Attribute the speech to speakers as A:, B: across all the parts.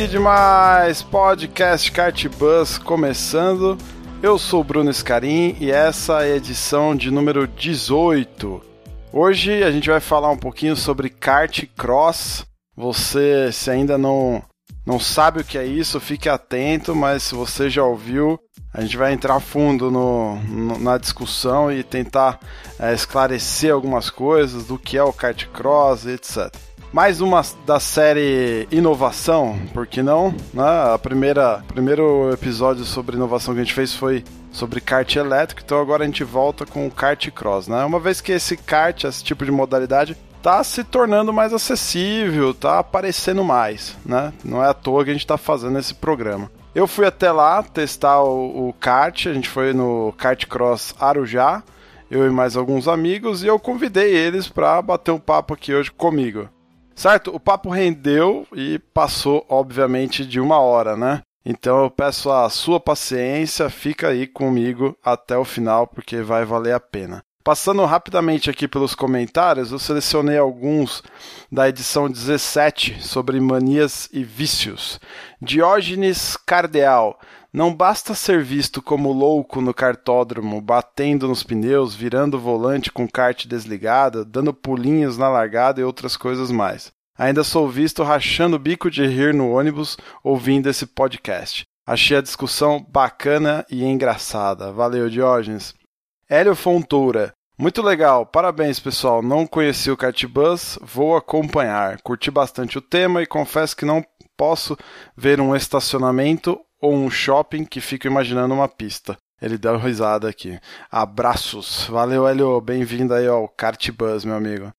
A: Que demais! Podcast Kart Bus começando. Eu sou Bruno Scarim e essa é a edição de número 18. Hoje a gente vai falar um pouquinho sobre kart cross. Você, se ainda não, não sabe o que é isso, fique atento, mas se você já ouviu, a gente vai entrar fundo no, no, na discussão e tentar é, esclarecer algumas coisas do que é o kart cross, etc. Mais uma da série Inovação, por que não? Né? A primeira primeiro episódio sobre inovação que a gente fez foi sobre kart elétrico, então agora a gente volta com o kart cross, né? Uma vez que esse kart, esse tipo de modalidade, tá se tornando mais acessível, tá aparecendo mais, né? Não é à toa que a gente tá fazendo esse programa. Eu fui até lá testar o, o kart, a gente foi no Kart Cross Arujá, eu e mais alguns amigos, e eu convidei eles para bater um papo aqui hoje comigo. Certo? O papo rendeu e passou, obviamente, de uma hora, né? Então eu peço a sua paciência, fica aí comigo até o final, porque vai valer a pena. Passando rapidamente aqui pelos comentários, eu selecionei alguns da edição 17 sobre manias e vícios. Diógenes Cardeal. Não basta ser visto como louco no cartódromo, batendo nos pneus, virando o volante com kart desligado, dando pulinhos na largada e outras coisas mais. Ainda sou visto rachando o bico de rir no ônibus ouvindo esse podcast. Achei a discussão bacana e engraçada. Valeu, Diógenes. Hélio Fontoura. Muito legal, parabéns pessoal. Não conheci o Cartbus, vou acompanhar. Curti bastante o tema e confesso que não posso ver um estacionamento ou um shopping que fico imaginando uma pista. Ele deu risada aqui. Abraços. Valeu, Helio. Bem-vindo aí ao Kart Bus, meu amigo.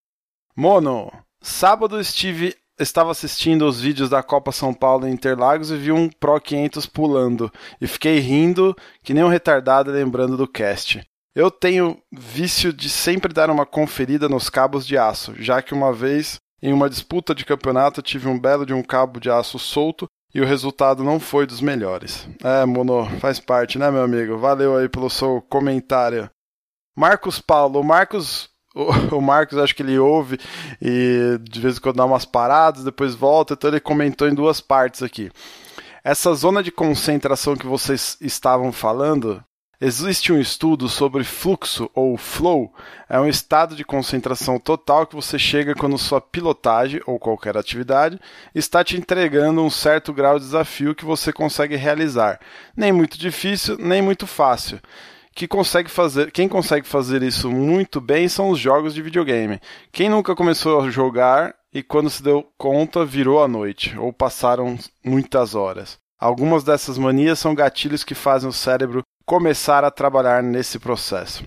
A: Mono, sábado estive estava assistindo os vídeos da Copa São Paulo em Interlagos e vi um Pro 500 pulando e fiquei rindo que nem um retardado lembrando do cast. Eu tenho vício de sempre dar uma conferida nos cabos de aço, já que uma vez em uma disputa de campeonato tive um belo de um cabo de aço solto e o resultado não foi dos melhores. É, Mono, faz parte, né, meu amigo? Valeu aí pelo seu comentário. Marcos Paulo, o Marcos, o, o Marcos acho que ele ouve e de vez em quando dá umas paradas, depois volta, então ele comentou em duas partes aqui. Essa zona de concentração que vocês estavam falando, Existe um estudo sobre fluxo ou flow, é um estado de concentração total que você chega quando sua pilotagem ou qualquer atividade está te entregando um certo grau de desafio que você consegue realizar. Nem muito difícil, nem muito fácil. Que consegue fazer, quem consegue fazer isso muito bem são os jogos de videogame. Quem nunca começou a jogar e quando se deu conta virou a noite ou passaram muitas horas. Algumas dessas manias são gatilhos que fazem o cérebro começar a trabalhar nesse processo.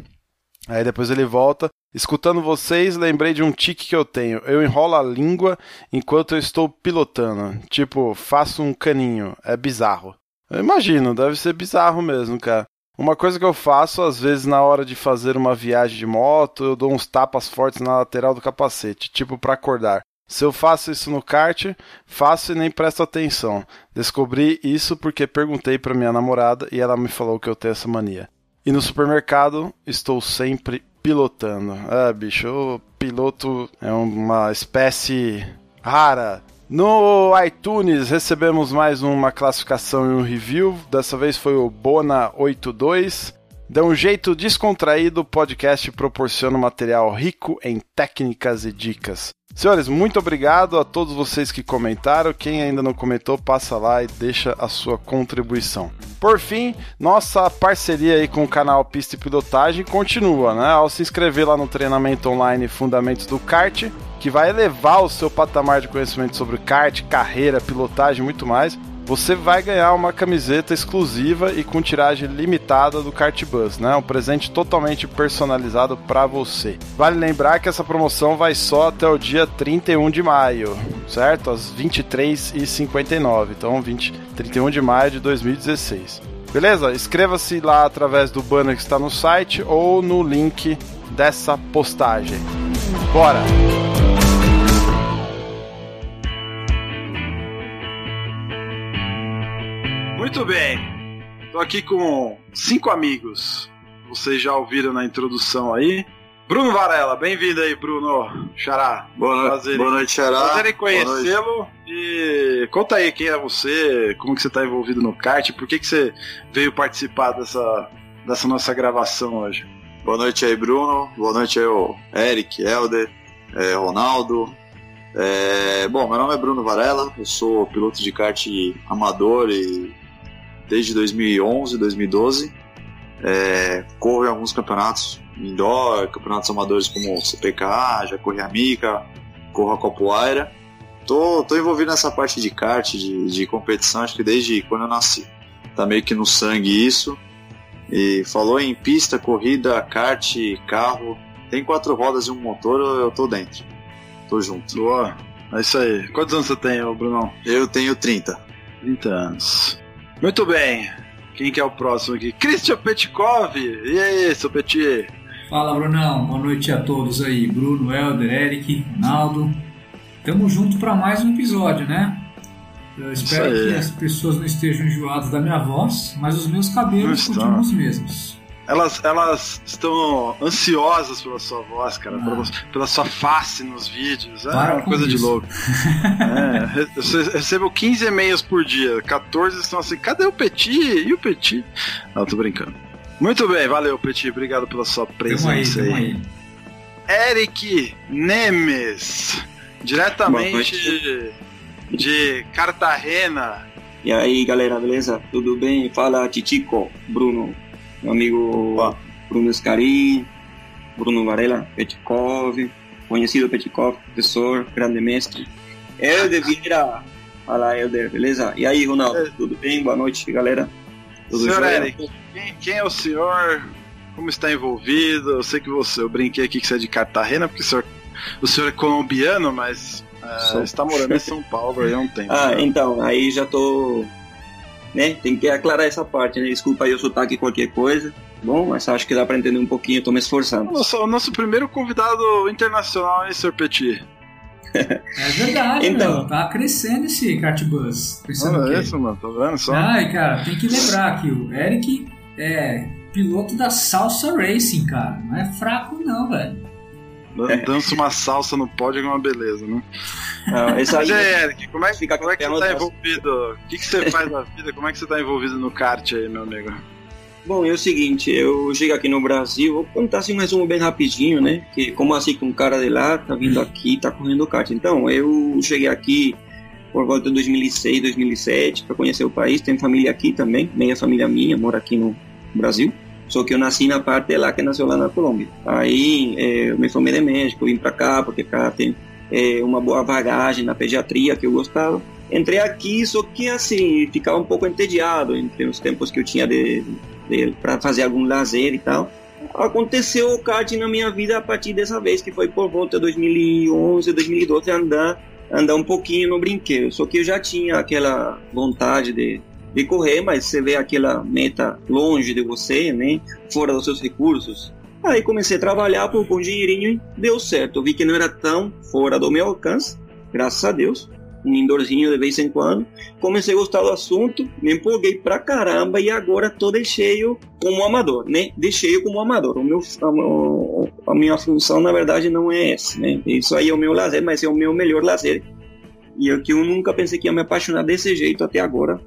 A: Aí depois ele volta. Escutando vocês, lembrei de um tique que eu tenho. Eu enrolo a língua enquanto eu estou pilotando. Tipo, faço um caninho. É bizarro. Eu imagino, deve ser bizarro mesmo, cara. Uma coisa que eu faço, às vezes, na hora de fazer uma viagem de moto, eu dou uns tapas fortes na lateral do capacete, tipo para acordar. Se eu faço isso no kart, faço e nem presto atenção. Descobri isso porque perguntei para minha namorada e ela me falou que eu tenho essa mania. E no supermercado, estou sempre pilotando. É, bicho, o piloto é uma espécie rara. No iTunes recebemos mais uma classificação e um review. Dessa vez foi o Bona82. De um jeito descontraído, o podcast proporciona material rico em técnicas e dicas. Senhores, muito obrigado a todos vocês que comentaram. Quem ainda não comentou, passa lá e deixa a sua contribuição. Por fim, nossa parceria aí com o canal Pista e Pilotagem continua, né? Ao se inscrever lá no treinamento online Fundamentos do Kart, que vai elevar o seu patamar de conhecimento sobre kart, carreira, pilotagem e muito mais,
B: você vai ganhar uma camiseta exclusiva e com tiragem limitada do Cartbus, né? Um presente totalmente personalizado para você. Vale lembrar que essa promoção vai só até o dia 31 de maio, certo? Às 23h59. Então, 20, 31 de maio de 2016. Beleza? Inscreva-se lá através do banner que está no site ou no link dessa postagem. Bora! Muito bem. Tô aqui com cinco amigos. Vocês já ouviram na introdução aí. Bruno Varela, bem-vindo aí, Bruno. Xará.
C: Boa noite,
B: Prazer,
C: boa noite Xará.
B: prazer em conhecê-lo. E conta aí quem é você, como que você tá envolvido no kart, por que, que você veio participar dessa, dessa nossa gravação hoje?
C: Boa noite aí, Bruno. Boa noite aí, o Eric, Helder, é, Ronaldo. É, bom, meu nome é Bruno Varela, eu sou piloto de kart amador e desde 2011, 2012. É, corro em alguns campeonatos indoor, campeonatos amadores como CPK, já corri a Mica, corro a Copoeira. Tô, tô envolvido nessa parte de kart, de, de competição, acho que desde quando eu nasci. Tá meio que no sangue isso. E falou em pista, corrida, kart, carro. Tem quatro rodas e um motor, eu tô dentro. Tô junto.
B: Boa. É isso aí. Quantos anos você tem, Brunão?
C: Eu tenho 30.
B: 30 anos. Muito bem. Quem que é o próximo aqui? Christian Petkov. E aí, seu Petit?
D: Fala, Brunão. Boa noite a todos aí. Bruno, Helder, Eric, Ronaldo. Tamo junto para mais um episódio, né? Eu espero que as pessoas não estejam enjoadas da minha voz, mas os meus cabelos continuam os mesmos.
B: Elas, elas estão ansiosas pela sua voz, cara,
D: Ah.
B: pela, pela sua face nos vídeos. É
D: Para
B: uma
D: com
B: coisa de
D: isso.
B: louco. é, eu re- recebo 15 e-mails por dia, 14 estão assim, cadê o Petit? E o Petit? Não, tô brincando. Muito bem, valeu, Petit. Obrigado pela sua
D: Tamo aí,
B: presença
D: tamo
B: aí.
D: aí.
B: Eric Nemes, diretamente de Cartagena.
E: E aí, galera, beleza? Tudo bem? Fala Titico, Bruno, meu amigo. Bruno Escarim, Bruno Varela, Petkov, conhecido Petkov, professor, grande mestre. Helder Vieira, fala Helder, beleza? E aí, Ronaldo, tudo bem? Boa noite, galera. Tudo
B: Senhor
E: jóia?
B: Eric, quem, quem é o senhor? Como está envolvido? Eu sei que você, eu brinquei aqui que você é de Cartagena, porque o senhor, o senhor é colombiano, mas é, está morando em São Paulo aí há um tempo.
E: Ah,
B: né?
E: então, aí já tô. Né? Tem que aclarar essa parte, né? Desculpa aí o sotaque qualquer coisa. Bom, mas acho que dá pra entender um pouquinho, tô me esforçando.
B: O nosso, o nosso primeiro convidado internacional, hein, Sr. Petit?
D: É verdade,
E: Então.
D: meu. Tá crescendo esse Cartbus.
B: Olha isso, mano, tá vendo só?
D: Ai, cara, tem que lembrar que o Eric é piloto da Salsa Racing, cara. Não é fraco não, velho.
B: Dan- Dança uma salsa no pódio é uma beleza, né?
E: Esse
B: Mas
E: aí,
B: aí, Eric, como é, que-
E: Fica
B: como é que você tá envolvido? O que, que você faz na vida? Como é que você tá envolvido no kart aí, meu amigo?
E: Bom, é o seguinte, eu chego aqui no Brasil, vou contar assim um resumo bem rapidinho, né? Que como assim que um cara de lá tá vindo aqui, tá correndo kart. Então, eu cheguei aqui por volta de 2006, 2007 para conhecer o país. Tenho família aqui também, meia família minha mora aqui no Brasil. Só que eu nasci na parte de lá que nasceu lá na Colômbia. Aí eh, eu me formei de médico, vim para cá porque cá tem eh, uma boa bagagem na pediatria que eu gostava. Entrei aqui, só que assim, ficava um pouco entediado entre os tempos que eu tinha de, para fazer algum lazer e tal. Aconteceu o kart na minha vida a partir dessa vez, que foi por volta de 2011, 2012, andar, andar um pouquinho no brinquedo. Só que eu já tinha aquela vontade de, de correr, mas você vê aquela meta longe de você, né? Fora dos seus recursos. Aí comecei a trabalhar por um dinheirinho e deu certo. Eu vi que não era tão fora do meu alcance, graças a Deus. Um indoorzinho de vez em quando comecei a gostar do assunto, me empolguei pra caramba e agora tô cheio como amador, né? De cheio como amador. O meu, a, a minha função, na verdade, não é essa, né? Isso aí é o meu lazer, mas é o meu melhor lazer. E é que eu nunca pensei que ia me apaixonar desse jeito até agora.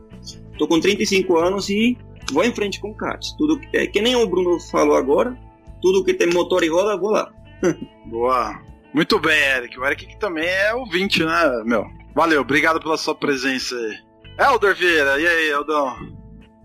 E: Tô com 35 anos e vou em frente com kart. Tudo que, é que nem o Bruno falou agora, tudo que tem motor e roda, vou lá.
B: Boa. Muito bem, Eric. O Eric que também é ouvinte, né, meu? Valeu, obrigado pela sua presença aí. Helder Vieira, e aí, Eldão?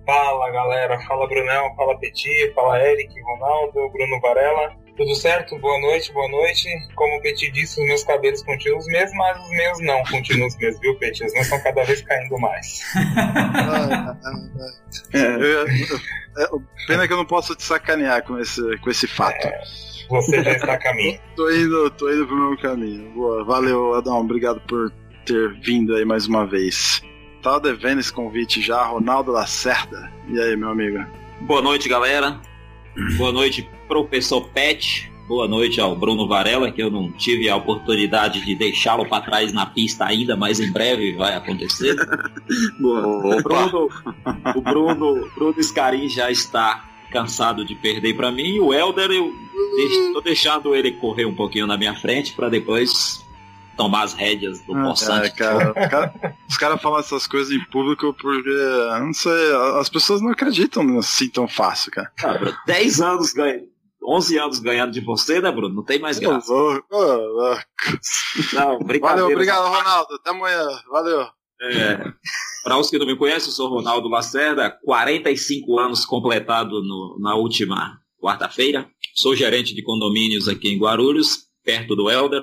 F: Fala galera, fala Brunão, fala Petit, fala Eric, Ronaldo, Bruno Varela. Tudo certo? Boa noite, boa noite. Como o Petit disse, os meus cabelos continuam os mesmos, mas os meus não continuam os mesmos, viu, Petit? Os meus estão cada vez caindo mais.
B: é, eu, é, pena que eu não posso te sacanear com esse, com esse fato. É,
F: você já está a caminho.
B: tô, indo, tô indo pro meu caminho. Boa, valeu, Adão. Obrigado por ter vindo aí mais uma vez. Tava devendo esse convite já, Ronaldo Lacerda. E aí, meu amigo?
G: Boa noite, galera. Boa noite, professor Pet. Boa noite ao Bruno Varela, que eu não tive a oportunidade de deixá-lo para trás na pista ainda, mas em breve vai acontecer. Boa. O Bruno, o Bruno, Bruno Scarin já está cansado de perder para mim. E o Elder, eu estou deixando ele correr um pouquinho na minha frente para depois tomar as rédeas do ah, poçante. É,
B: cara, cara, os caras falam essas coisas em público porque, não sei, as pessoas não acreditam assim tão fácil, cara.
G: Cara, 10 anos ganhando. 11 anos ganhando de você, né, Bruno? Não tem mais graça.
B: Não, Valeu, obrigado, Ronaldo. Até amanhã. Valeu.
G: É, Para os que não me conhecem, eu sou Ronaldo Lacerda, 45 anos completado no, na última quarta-feira. Sou gerente de condomínios aqui em Guarulhos, perto do Elder.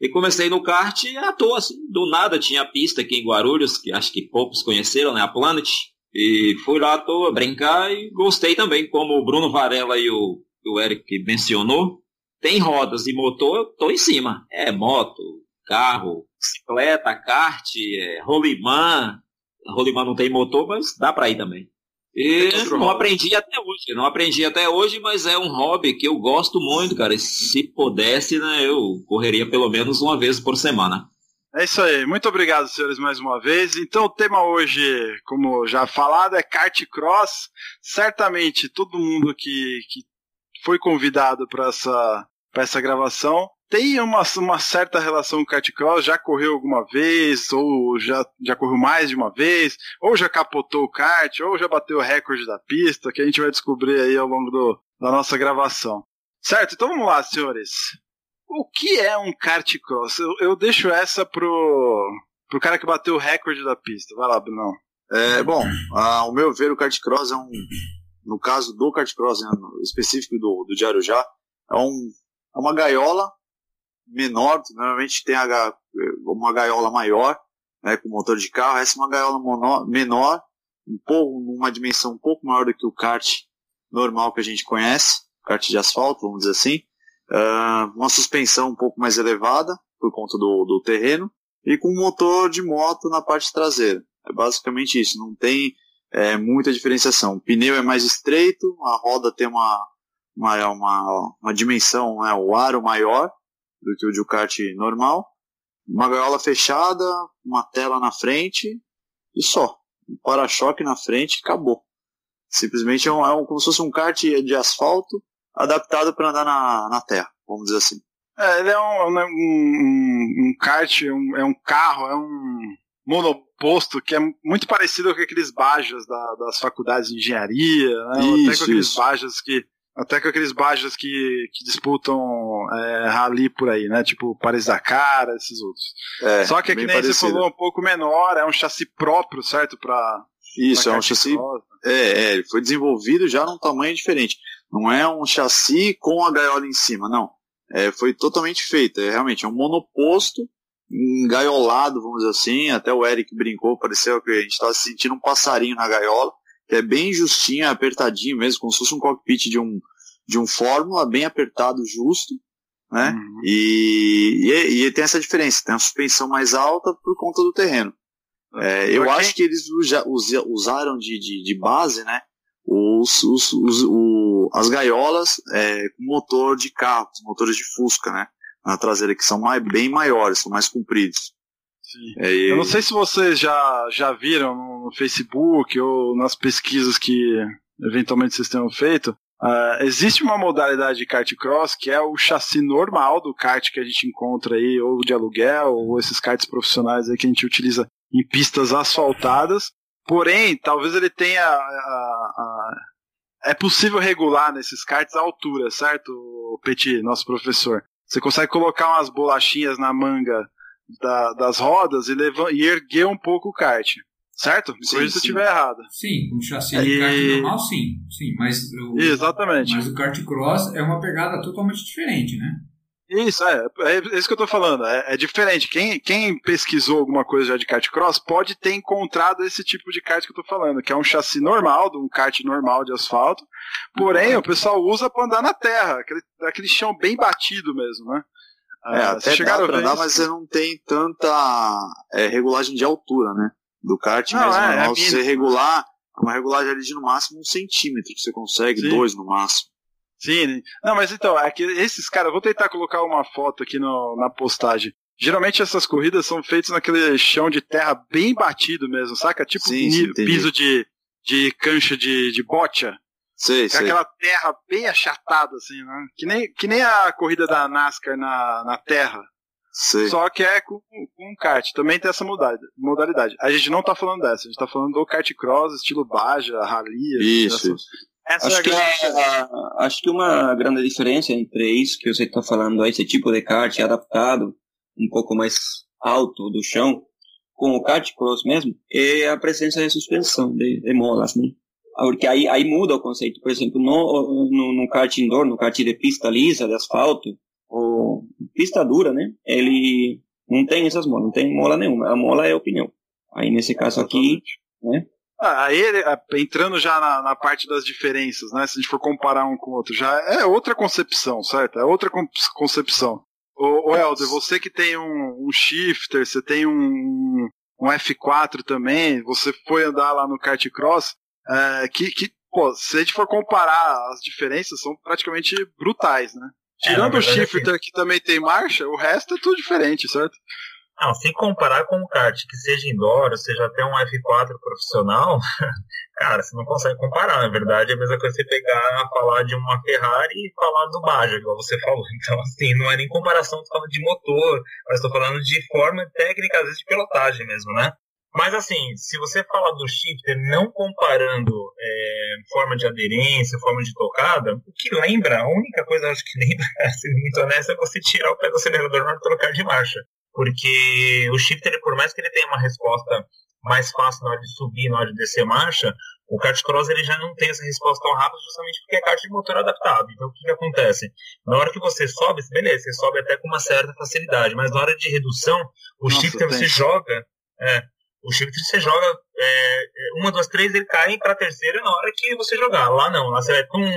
G: E comecei no kart à toa, assim, do nada tinha a pista aqui em Guarulhos, que acho que poucos conheceram, né, a Planet. E fui lá à toa brincar e gostei também, como o Bruno Varela e o, o Eric mencionou. Tem rodas e motor, eu tô em cima. É moto, carro, bicicleta, kart, é, rolimã. Rolimã não tem motor, mas dá para ir também. E não aprendi até hoje, não aprendi até hoje, mas é um hobby que eu gosto muito, cara. E se pudesse, né, eu correria pelo menos uma vez por semana.
B: É isso aí, muito obrigado, senhores, mais uma vez. Então, o tema hoje, como já falado, é kart cross. Certamente, todo mundo que, que foi convidado para essa, essa gravação tem uma, uma certa relação com kart cross, já correu alguma vez, ou já, já correu mais de uma vez, ou já capotou o kart, ou já bateu o recorde da pista, que a gente vai descobrir aí ao longo do, da nossa gravação. Certo? Então vamos lá, senhores. O que é um kart cross? Eu, eu deixo essa pro, pro cara que bateu o recorde da pista. Vai lá, Bruno.
C: É, bom, ao meu ver, o kart cross é um. No caso do kart cross, né, específico do, do Diário Já, é, um, é uma gaiola menor, normalmente tem uma gaiola maior, né, com motor de carro, essa é uma gaiola menor, um pouco, uma dimensão um pouco maior do que o kart normal que a gente conhece, kart de asfalto, vamos dizer assim, uh, uma suspensão um pouco mais elevada, por conta do, do terreno, e com motor de moto na parte traseira. É basicamente isso, não tem é, muita diferenciação. O pneu é mais estreito, a roda tem uma, uma, uma, uma dimensão, né, o aro maior, do que o de kart normal. Uma gaiola fechada, uma tela na frente e só. Um para-choque na frente acabou. Simplesmente é, um, é um, como se fosse um kart de asfalto adaptado para andar na, na terra, vamos dizer assim.
B: É, ele é um, um, um, um kart, um, é um carro, é um monoposto que é muito parecido com aqueles bajas da, das faculdades de engenharia, né? Isso, até com aqueles isso. bajas que até com aqueles bajas que, que disputam é, rally por aí, né? Tipo Paris Dakar, esses outros. É, Só que aqui nem parecido. você falou um pouco menor, é um chassi próprio, certo? Pra,
C: Isso, pra é um chassi. É, é, foi desenvolvido já num tamanho diferente. Não é um chassi com a gaiola em cima, não. É, foi totalmente feito. É realmente é um monoposto engaiolado, vamos dizer assim. Até o Eric brincou, pareceu que a gente estava sentindo um passarinho na gaiola é bem justinho, apertadinho mesmo, como se fosse um cockpit de um, de um Fórmula, bem apertado, justo, né? Uhum. E, e, e, tem essa diferença, tem uma suspensão mais alta por conta do terreno. É, eu acho que eles usa, usaram de, de, de, base, né? Os, os, os o, as gaiolas é, com motor de carro, motores de Fusca, né? Na traseira, que são mais, bem maiores, são mais compridos.
B: É, eu não sei se vocês já, já viram no Facebook ou nas pesquisas que eventualmente vocês tenham feito. Uh, existe uma modalidade de kart cross que é o chassi normal do kart que a gente encontra aí, ou de aluguel, ou esses karts profissionais aí que a gente utiliza em pistas asfaltadas. Porém, talvez ele tenha. A, a, é possível regular nesses karts a altura, certo, Petit, nosso professor? Você consegue colocar umas bolachinhas na manga da, das rodas e, levar, e erguer um pouco o kart. Certo? Me corrija se eu estiver errado.
D: Sim, um chassi de kart normal, sim. Sim, mas o,
B: Exatamente.
D: mas o kart cross é uma pegada totalmente diferente, né?
B: Isso, é, é isso que eu tô falando. É, é, diferente. Quem, quem pesquisou alguma coisa já de kart cross pode ter encontrado esse tipo de kart que eu tô falando, que é um chassi normal, de um kart normal de asfalto. Porém, o pessoal usa para andar na terra, aquele, aquele chão bem batido mesmo, né?
C: É, ah, até dá pra andar, mas você não tem tanta é, regulagem de altura, né? Do kart, não, mas é, normal, é você regular, uma regulagem ali de no máximo um centímetro, que você consegue, Sim. dois no máximo.
B: Sim, não, mas então, é que esses caras, vou tentar colocar uma foto aqui no, na postagem. Geralmente essas corridas são feitas naquele chão de terra bem batido mesmo, saca? Tipo sim, sim, piso de, de cancha de, de bocha.
C: Sei,
B: sei. Aquela terra bem achatada, assim, né? Que nem, que nem a corrida da NASCAR na, na terra.
C: Sei.
B: Só que é com, com um kart. Também tem essa modalidade. A gente não tá falando dessa, a gente tá falando do kart cross, estilo Baja, Rally.
C: Isso, isso.
E: Essa acho, é que, é, acho que uma grande diferença entre isso que você está falando, esse tipo de kart adaptado, um pouco mais alto do chão, com o kart cross mesmo, é a presença de suspensão, de, de molas, né? Porque aí, aí muda o conceito. Por exemplo, no, no, no kart indoor, no kart de pista lisa, de asfalto, ou pista dura, né? Ele não tem essas molas, não tem mola nenhuma. A mola é o pneu. Aí nesse caso aqui, né?
B: Ah, aí, entrando já na, na, parte das diferenças, né? Se a gente for comparar um com o outro, já é outra concepção, certo? É outra concepção. O, o Helder, você que tem um, um, shifter, você tem um, um F4 também, você foi andar lá no kart cross, é, que, que, pô, se a gente for comparar as diferenças, são praticamente brutais, né? É, Tirando é, o shifter que também tem marcha, o resto é tudo diferente, certo?
F: Não, se comparar com um kart que seja indoor, seja até um F4 profissional, cara, você não consegue comparar. Na verdade, é a mesma coisa você pegar, falar de uma Ferrari e falar do Baja, igual você falou. Então, assim, não é nem comparação, falando de motor, mas estou falando de forma técnica, às vezes de pilotagem mesmo, né? Mas assim, se você falar do shifter não comparando é, forma de aderência, forma de tocada, o que lembra, a única coisa acho que lembra, sendo muito honesto, é você tirar o pé do acelerador na hora de trocar de marcha. Porque o shifter, por mais que ele tenha uma resposta mais fácil na hora de subir, na hora de descer marcha, o kart cross ele já não tem essa resposta tão rápida justamente porque é kart de motor adaptado. Então o que, que acontece? Na hora que você sobe, beleza, você sobe até com uma certa facilidade, mas na hora de redução, o Nossa, shifter você joga, é, o shifter você joga é, uma, duas, três, ele cai para a terceira na hora que você jogar. Lá não, lá você vai tum,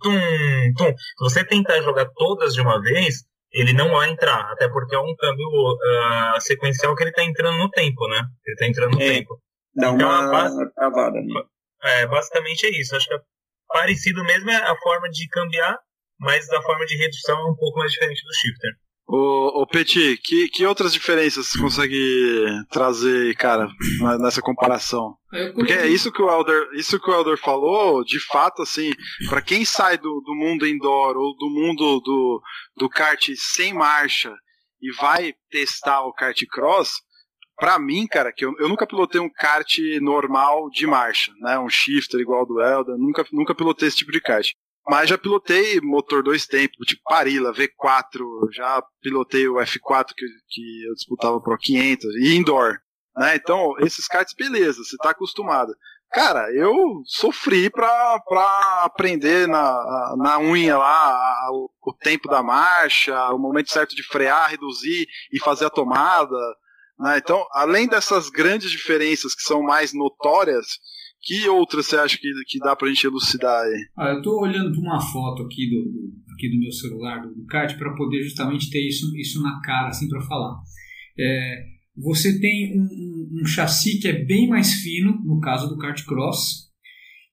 F: tum, tum. Se você tentar jogar todas de uma vez, ele não vai entrar, até porque é um câmbio uh, sequencial que ele está entrando no tempo, né? Ele está entrando no é, tempo.
E: Dá então, uma base... travada. Né?
F: É, basicamente é isso. Acho que é parecido mesmo é a forma de cambiar, mas a forma de redução é um pouco mais diferente do shifter.
B: Ô, ô Petit, que, que outras diferenças você consegue trazer, cara, nessa comparação? Porque é isso que o Elder, isso que o Elder falou, de fato, assim, para quem sai do, do mundo indoor ou do mundo do, do kart sem marcha e vai testar o kart cross, pra mim, cara, que eu, eu nunca pilotei um kart normal de marcha, né? Um shifter igual do Elder, nunca, nunca pilotei esse tipo de kart. Mas já pilotei motor dois tempos, tipo Parila, V4, já pilotei o F4 que, que eu disputava Pro 500 e indoor. Né? Então, esses karts, beleza, você tá acostumado. Cara, eu sofri pra, pra aprender na, na unha lá o, o tempo da marcha, o momento certo de frear, reduzir e fazer a tomada. Né? Então, além dessas grandes diferenças que são mais notórias, que outras você acha que, que dá pra gente elucidar aí?
D: Ah, eu tô olhando para uma foto aqui do, do, aqui do meu celular, do, do kart, para poder justamente ter isso, isso na cara, assim, para falar. É, você tem um, um, um, chassi que é bem mais fino, no caso do kart cross,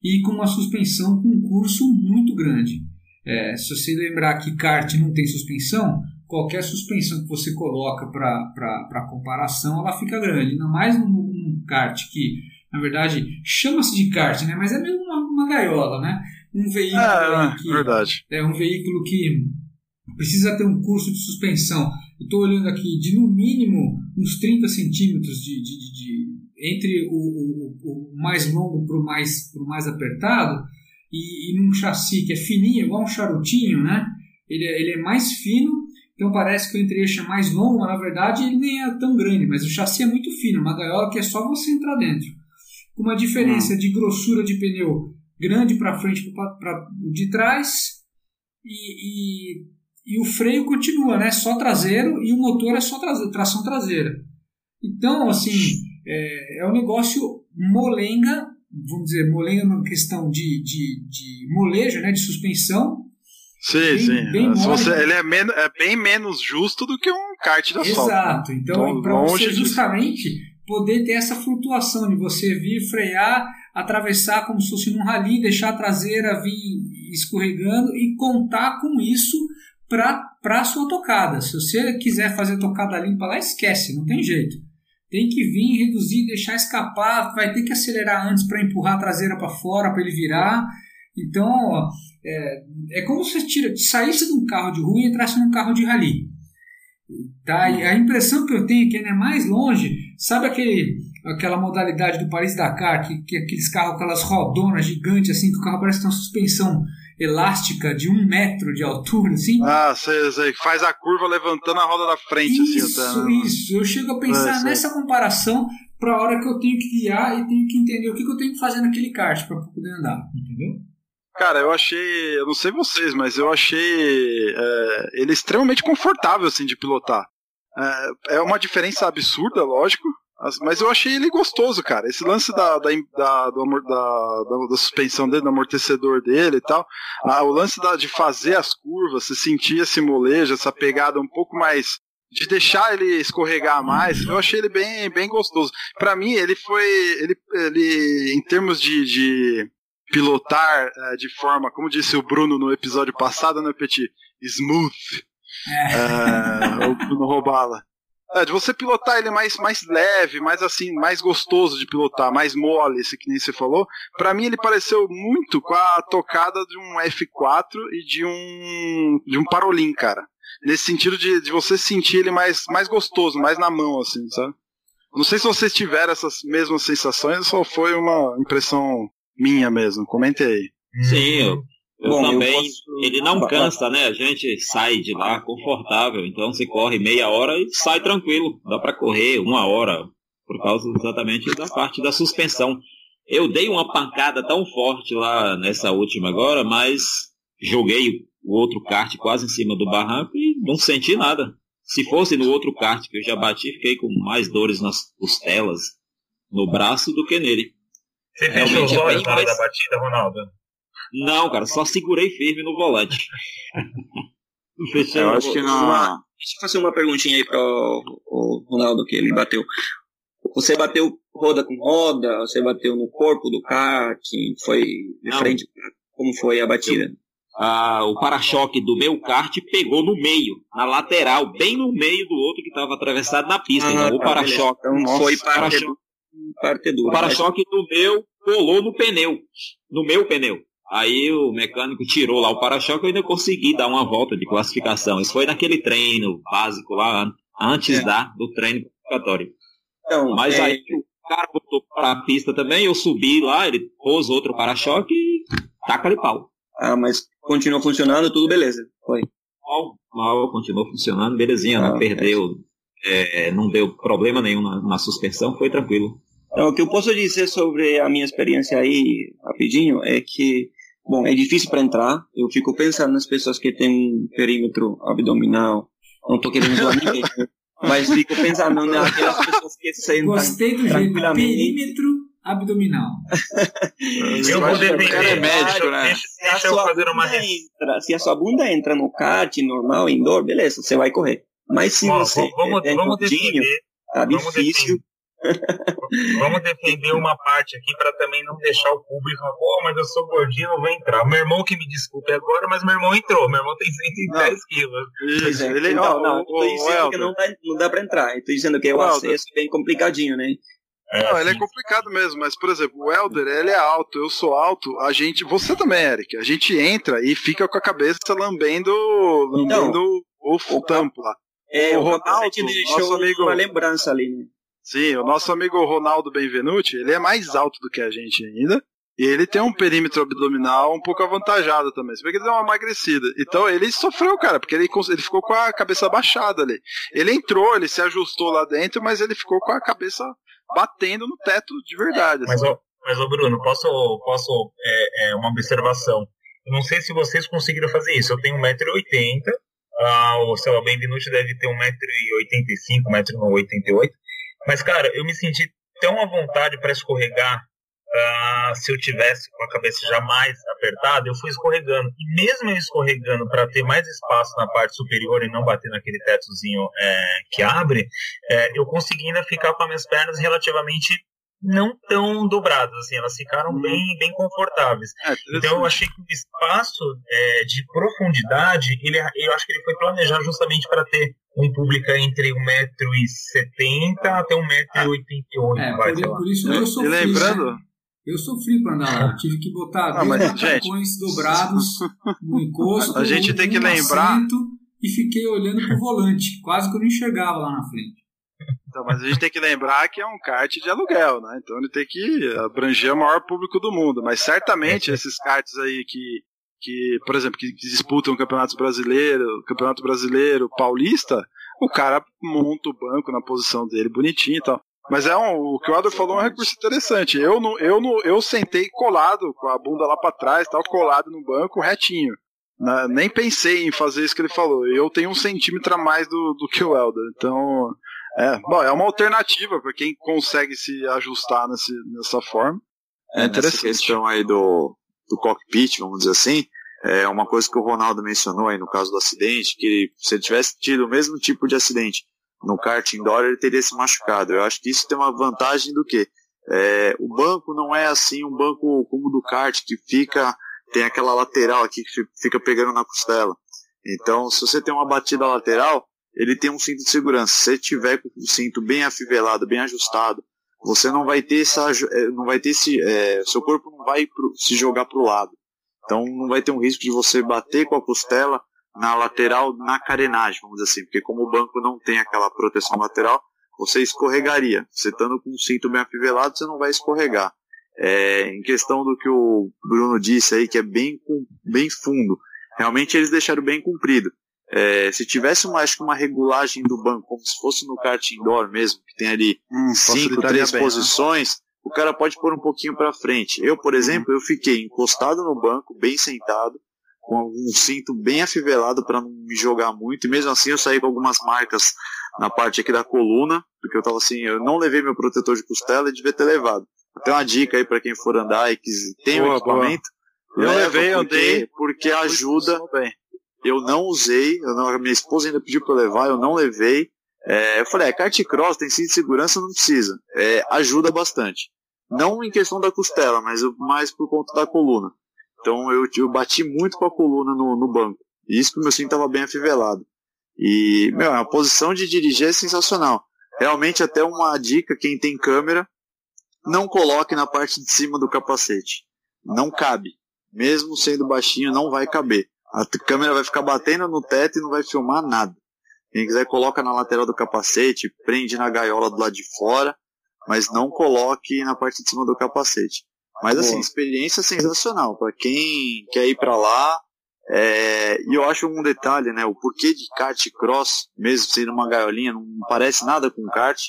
D: e com uma suspensão com um curso muito grande. É, se você lembrar que kart não tem suspensão, qualquer suspensão que você coloca para comparação, ela fica grande. Ainda mais num, num kart que na verdade, chama-se de kart, né? Mas é mesmo uma, uma gaiola, né? Um veículo
B: é,
D: que
B: verdade.
D: é um veículo que precisa ter um curso de suspensão. Eu estou olhando aqui de no mínimo uns 30 centímetros de, de, de, de entre o, o, o, mais longo para o mais, pro mais apertado e, e num chassi que é fininho, igual um charutinho, né? Ele é, ele é mais fino, então parece que o entre-eixo é mais longo, mas na verdade ele nem é tão grande, mas o chassi é muito fino, uma gaiola que é só você entrar dentro. Com uma diferença hum. de grossura de pneu grande para frente para de trás e, e, e, o freio continua, né? Só traseiro e o motor é só traseiro, tração traseira. Então, assim, é, é um negócio molenga, vamos dizer, molenga na questão de, de, de molejo, né? De suspensão.
B: Sim, bem, sim. Bem você, ele é, men é bem menos justo do que um kart da
D: Exato. Exato. Então, para você justamente poder ter essa flutuação de você vir frear, atravessar como se fosse num rally, deixar a traseira vir escorregando e contar com isso para a sua tocada. Se você quiser fazer tocada limpa lá, esquece, não tem jeito. Tem que vir, reduzir, deixar escapar, vai ter que acelerar antes para empurrar a traseira para fora, para ele virar. Então, é, é como se você tira, saísse de um carro de rua e entrasse num carro de rally. Tá? E a impressão que eu tenho é que ele é mais longe, sabe aquele, aquela modalidade do Paris-Dakar, que, que aqueles carros, aquelas rodonas gigantes, assim, que o carro parece ter uma suspensão elástica de um metro de altura, assim.
B: Ah, sei, sei. Faz a curva levantando a roda da frente,
D: isso,
B: assim.
D: Até, né? Isso, Eu chego a pensar é, nessa comparação para a hora que eu tenho que guiar e tenho que entender o que, que eu tenho que fazer naquele kart para poder andar, entendeu?
B: Cara, eu achei, eu não sei vocês, mas eu achei é, ele extremamente confortável assim de pilotar. É, é uma diferença absurda, lógico, mas eu achei ele gostoso, cara. Esse lance da, da, da, da, suspensão dele, do amortecedor dele e tal. O lance de fazer as curvas, se sentir esse molejo, essa pegada um pouco mais. De deixar ele escorregar mais, eu achei ele bem, bem gostoso. Para mim, ele foi. Ele, ele em termos de, de pilotar uh, de forma, como disse o Bruno no episódio passado, né, Petit? Smooth. É. Uh, o Bruno Robala. É, de você pilotar ele mais, mais leve, mais assim, mais gostoso de pilotar, mais mole, esse que nem você falou. Para mim ele pareceu muito com a tocada de um F4 e de um de um Parolin, cara. Nesse sentido de, de você sentir ele mais, mais gostoso, mais na mão, assim, sabe? Não sei se vocês tiveram essas mesmas sensações ou só foi uma impressão minha mesmo. Comente aí.
G: Sim, eu, eu Bom, também. Eu posso... Ele não cansa, né? A gente sai de lá confortável. Então você corre meia hora e sai tranquilo. Dá para correr uma hora por causa exatamente da parte da suspensão. Eu dei uma pancada tão forte lá nessa última agora, mas joguei o outro kart quase em cima do barranco e não senti nada. Se fosse no outro kart que eu já bati, fiquei com mais dores nas costelas, no braço do que nele.
F: Você fechou os olhos na hora da batida, Ronaldo?
G: Não, cara, só segurei firme no volante.
E: Fechei eu acho que não. Deixa eu fazer uma perguntinha aí para o Ronaldo que ele bateu. Você bateu roda com roda? Você bateu no corpo do kart? Foi de não. frente? Como foi a batida?
G: Ah, o para-choque do meu kart pegou no meio, na lateral, bem no meio do outro que estava atravessado na pista. Ah, então, o tá, para-choque.
E: Então foi para-choque parte dura.
G: O para-choque do meu colou no pneu, no meu pneu. Aí o mecânico tirou lá o para-choque e eu ainda consegui dar uma volta de classificação. Isso foi naquele treino básico lá, antes é. da, do treino classificatório. Então, Mas é... aí o cara botou para a pista também, eu subi lá, ele pôs outro para-choque e taca de pau.
E: Ah, mas continuou funcionando, tudo beleza. Foi.
G: Mal, mal continuou funcionando, belezinha, ah, não perdeu, é. É, não deu problema nenhum na, na suspensão, foi tranquilo.
E: Então, o que eu posso dizer sobre a minha experiência aí, rapidinho, é que, bom, é difícil para entrar. Eu fico pensando nas pessoas que têm perímetro abdominal. Não estou querendo zoar ninguém, mas fico pensando naquelas pessoas que sentam
D: Gostei do jeito, perímetro abdominal.
F: eu vou defender. é médico, né? Deixa, deixa eu fazer uma
E: entra, Se a sua bunda entra no kart normal, indoor, beleza, você vai correr. Mas se Bom, você
F: vamos, é, vamos defender,
E: tá difícil. Defender.
F: Vamos defender uma parte aqui para também não deixar o público falar, pô, mas eu sou gordinho, não vou entrar. Meu irmão que me desculpe agora, mas meu irmão entrou. Meu irmão tem 110 não. quilos.
E: Isso, é, ele, então, não, não, tô dizendo que não dá, não dá para entrar. Estou dizendo que é o acesso é bem complicadinho, né?
B: É, não, ele é complicado mesmo, mas por exemplo, o Elder, ele é alto, eu sou alto, a gente, você também, Eric, a gente entra e fica com a cabeça lambendo, lambendo então, o, o tampo lá.
E: É, o Ronaldo, deixou amigo, uma lembrança ali, né?
B: Sim, o nosso amigo Ronaldo Benvenuti, ele é mais alto do que a gente ainda. E ele tem um perímetro abdominal um pouco avantajado também. Você vê que ele deu uma emagrecida. Então ele sofreu, cara, porque ele, ele ficou com a cabeça baixada ali. Ele entrou, ele se ajustou lá dentro, mas ele ficou com a cabeça batendo no teto de verdade.
F: Mas, assim. mas ô Bruno, posso, posso é, é, uma observação. Eu não sei se vocês conseguiram fazer isso. Eu tenho 1,80m, ah, o seu Benvenuti deve ter 1,85m, 1,88m. Mas, cara, eu me senti tão à vontade para escorregar Uh, se eu tivesse com a cabeça já mais apertada, eu fui escorregando. E mesmo eu escorregando para ter mais espaço na parte superior e não bater naquele tetozinho é, que abre, é, eu consegui ainda ficar com as minhas pernas relativamente não tão dobradas, assim, elas ficaram hum. bem, bem confortáveis. É, então eu achei que o espaço é, de profundidade, ele, eu acho que ele foi planejado justamente para ter um público entre 1,70m até 1,88m.
D: É, por, por, isso eu sofri.
B: E lembrando, né?
D: Eu sofri para andar lá. Tive que botar ah, dois macacões dobrados no encosto.
B: A gente tem que lembrar.
D: E fiquei olhando pro volante. Quase que eu não enxergava lá na frente.
B: Então, mas a gente tem que lembrar que é um kart de aluguel, né? Então ele tem que abranger o maior público do mundo. Mas certamente esses karts aí que, que por exemplo, que disputam o Campeonato Brasileiro, Campeonato Brasileiro Paulista, o cara monta o banco na posição dele bonitinho e tal. Mas é um, o que o Ador falou é um recurso interessante. Eu, no, eu, no, eu sentei colado, com a bunda lá para trás, tal, colado no banco, retinho. Na, nem pensei em fazer isso que ele falou. Eu tenho um centímetro a mais do, do que o Elder. Então, é, bom, é uma alternativa para quem consegue se ajustar nesse, nessa forma.
C: É, é interessante. Nessa questão aí do, do cockpit, vamos dizer assim, é uma coisa que o Ronaldo mencionou aí no caso do acidente, que se ele tivesse tido o mesmo tipo de acidente no kart indoor, ele teria se machucado. Eu acho que isso tem uma vantagem do que é, o banco não é assim um banco como o do kart, que fica, tem aquela lateral aqui que fica pegando na costela. Então, se você tem uma batida lateral, ele tem um cinto de segurança. Se você tiver com o cinto bem afivelado, bem ajustado, você não vai ter essa, é, não vai ter esse, é, seu corpo não vai pro, se jogar para o lado. Então, não vai ter um risco de você bater com a costela na lateral, na carenagem, vamos dizer assim, porque como o banco não tem aquela proteção lateral, você escorregaria. Você estando com o cinto bem afivelado, você não vai escorregar. É, em questão do que o Bruno disse aí, que é bem, bem fundo, realmente eles deixaram bem comprido. É, se tivesse uma, acho que uma regulagem do banco, como se fosse no kart indoor mesmo, que tem ali hum, cinco, três bem, né? posições? O cara pode pôr um pouquinho para frente. Eu, por exemplo, eu fiquei encostado no banco, bem sentado, com um cinto bem afivelado para não me jogar muito. E mesmo assim eu saí com algumas marcas na parte aqui da coluna, porque eu tava assim, eu não levei meu protetor de costela e devia ter levado. Até uma dica aí para quem for andar e que tem o equipamento. Boa. Eu levei, eu dei, porque ajuda. Eu não usei, eu não, minha esposa ainda pediu para levar, eu não levei. É, eu falei, é, kart cross tem cinto de segurança, não precisa. É, ajuda bastante. Não em questão da costela, mas mais por conta da coluna. Então eu, eu bati muito com a coluna no, no banco. E isso que o meu cinto estava bem afivelado. E, meu, a posição de dirigir é sensacional. Realmente, até uma dica: quem tem câmera, não coloque na parte de cima do capacete. Não cabe. Mesmo sendo baixinho, não vai caber. A câmera vai ficar batendo no teto e não vai filmar nada. Quem quiser, coloca na lateral do capacete, prende na gaiola do lado de fora, mas não coloque na parte de cima do capacete. Mas assim, experiência sensacional para quem quer ir para lá. É, e eu acho um detalhe, né? O porquê de kart cross, mesmo sendo uma gaiolinha, não parece nada com kart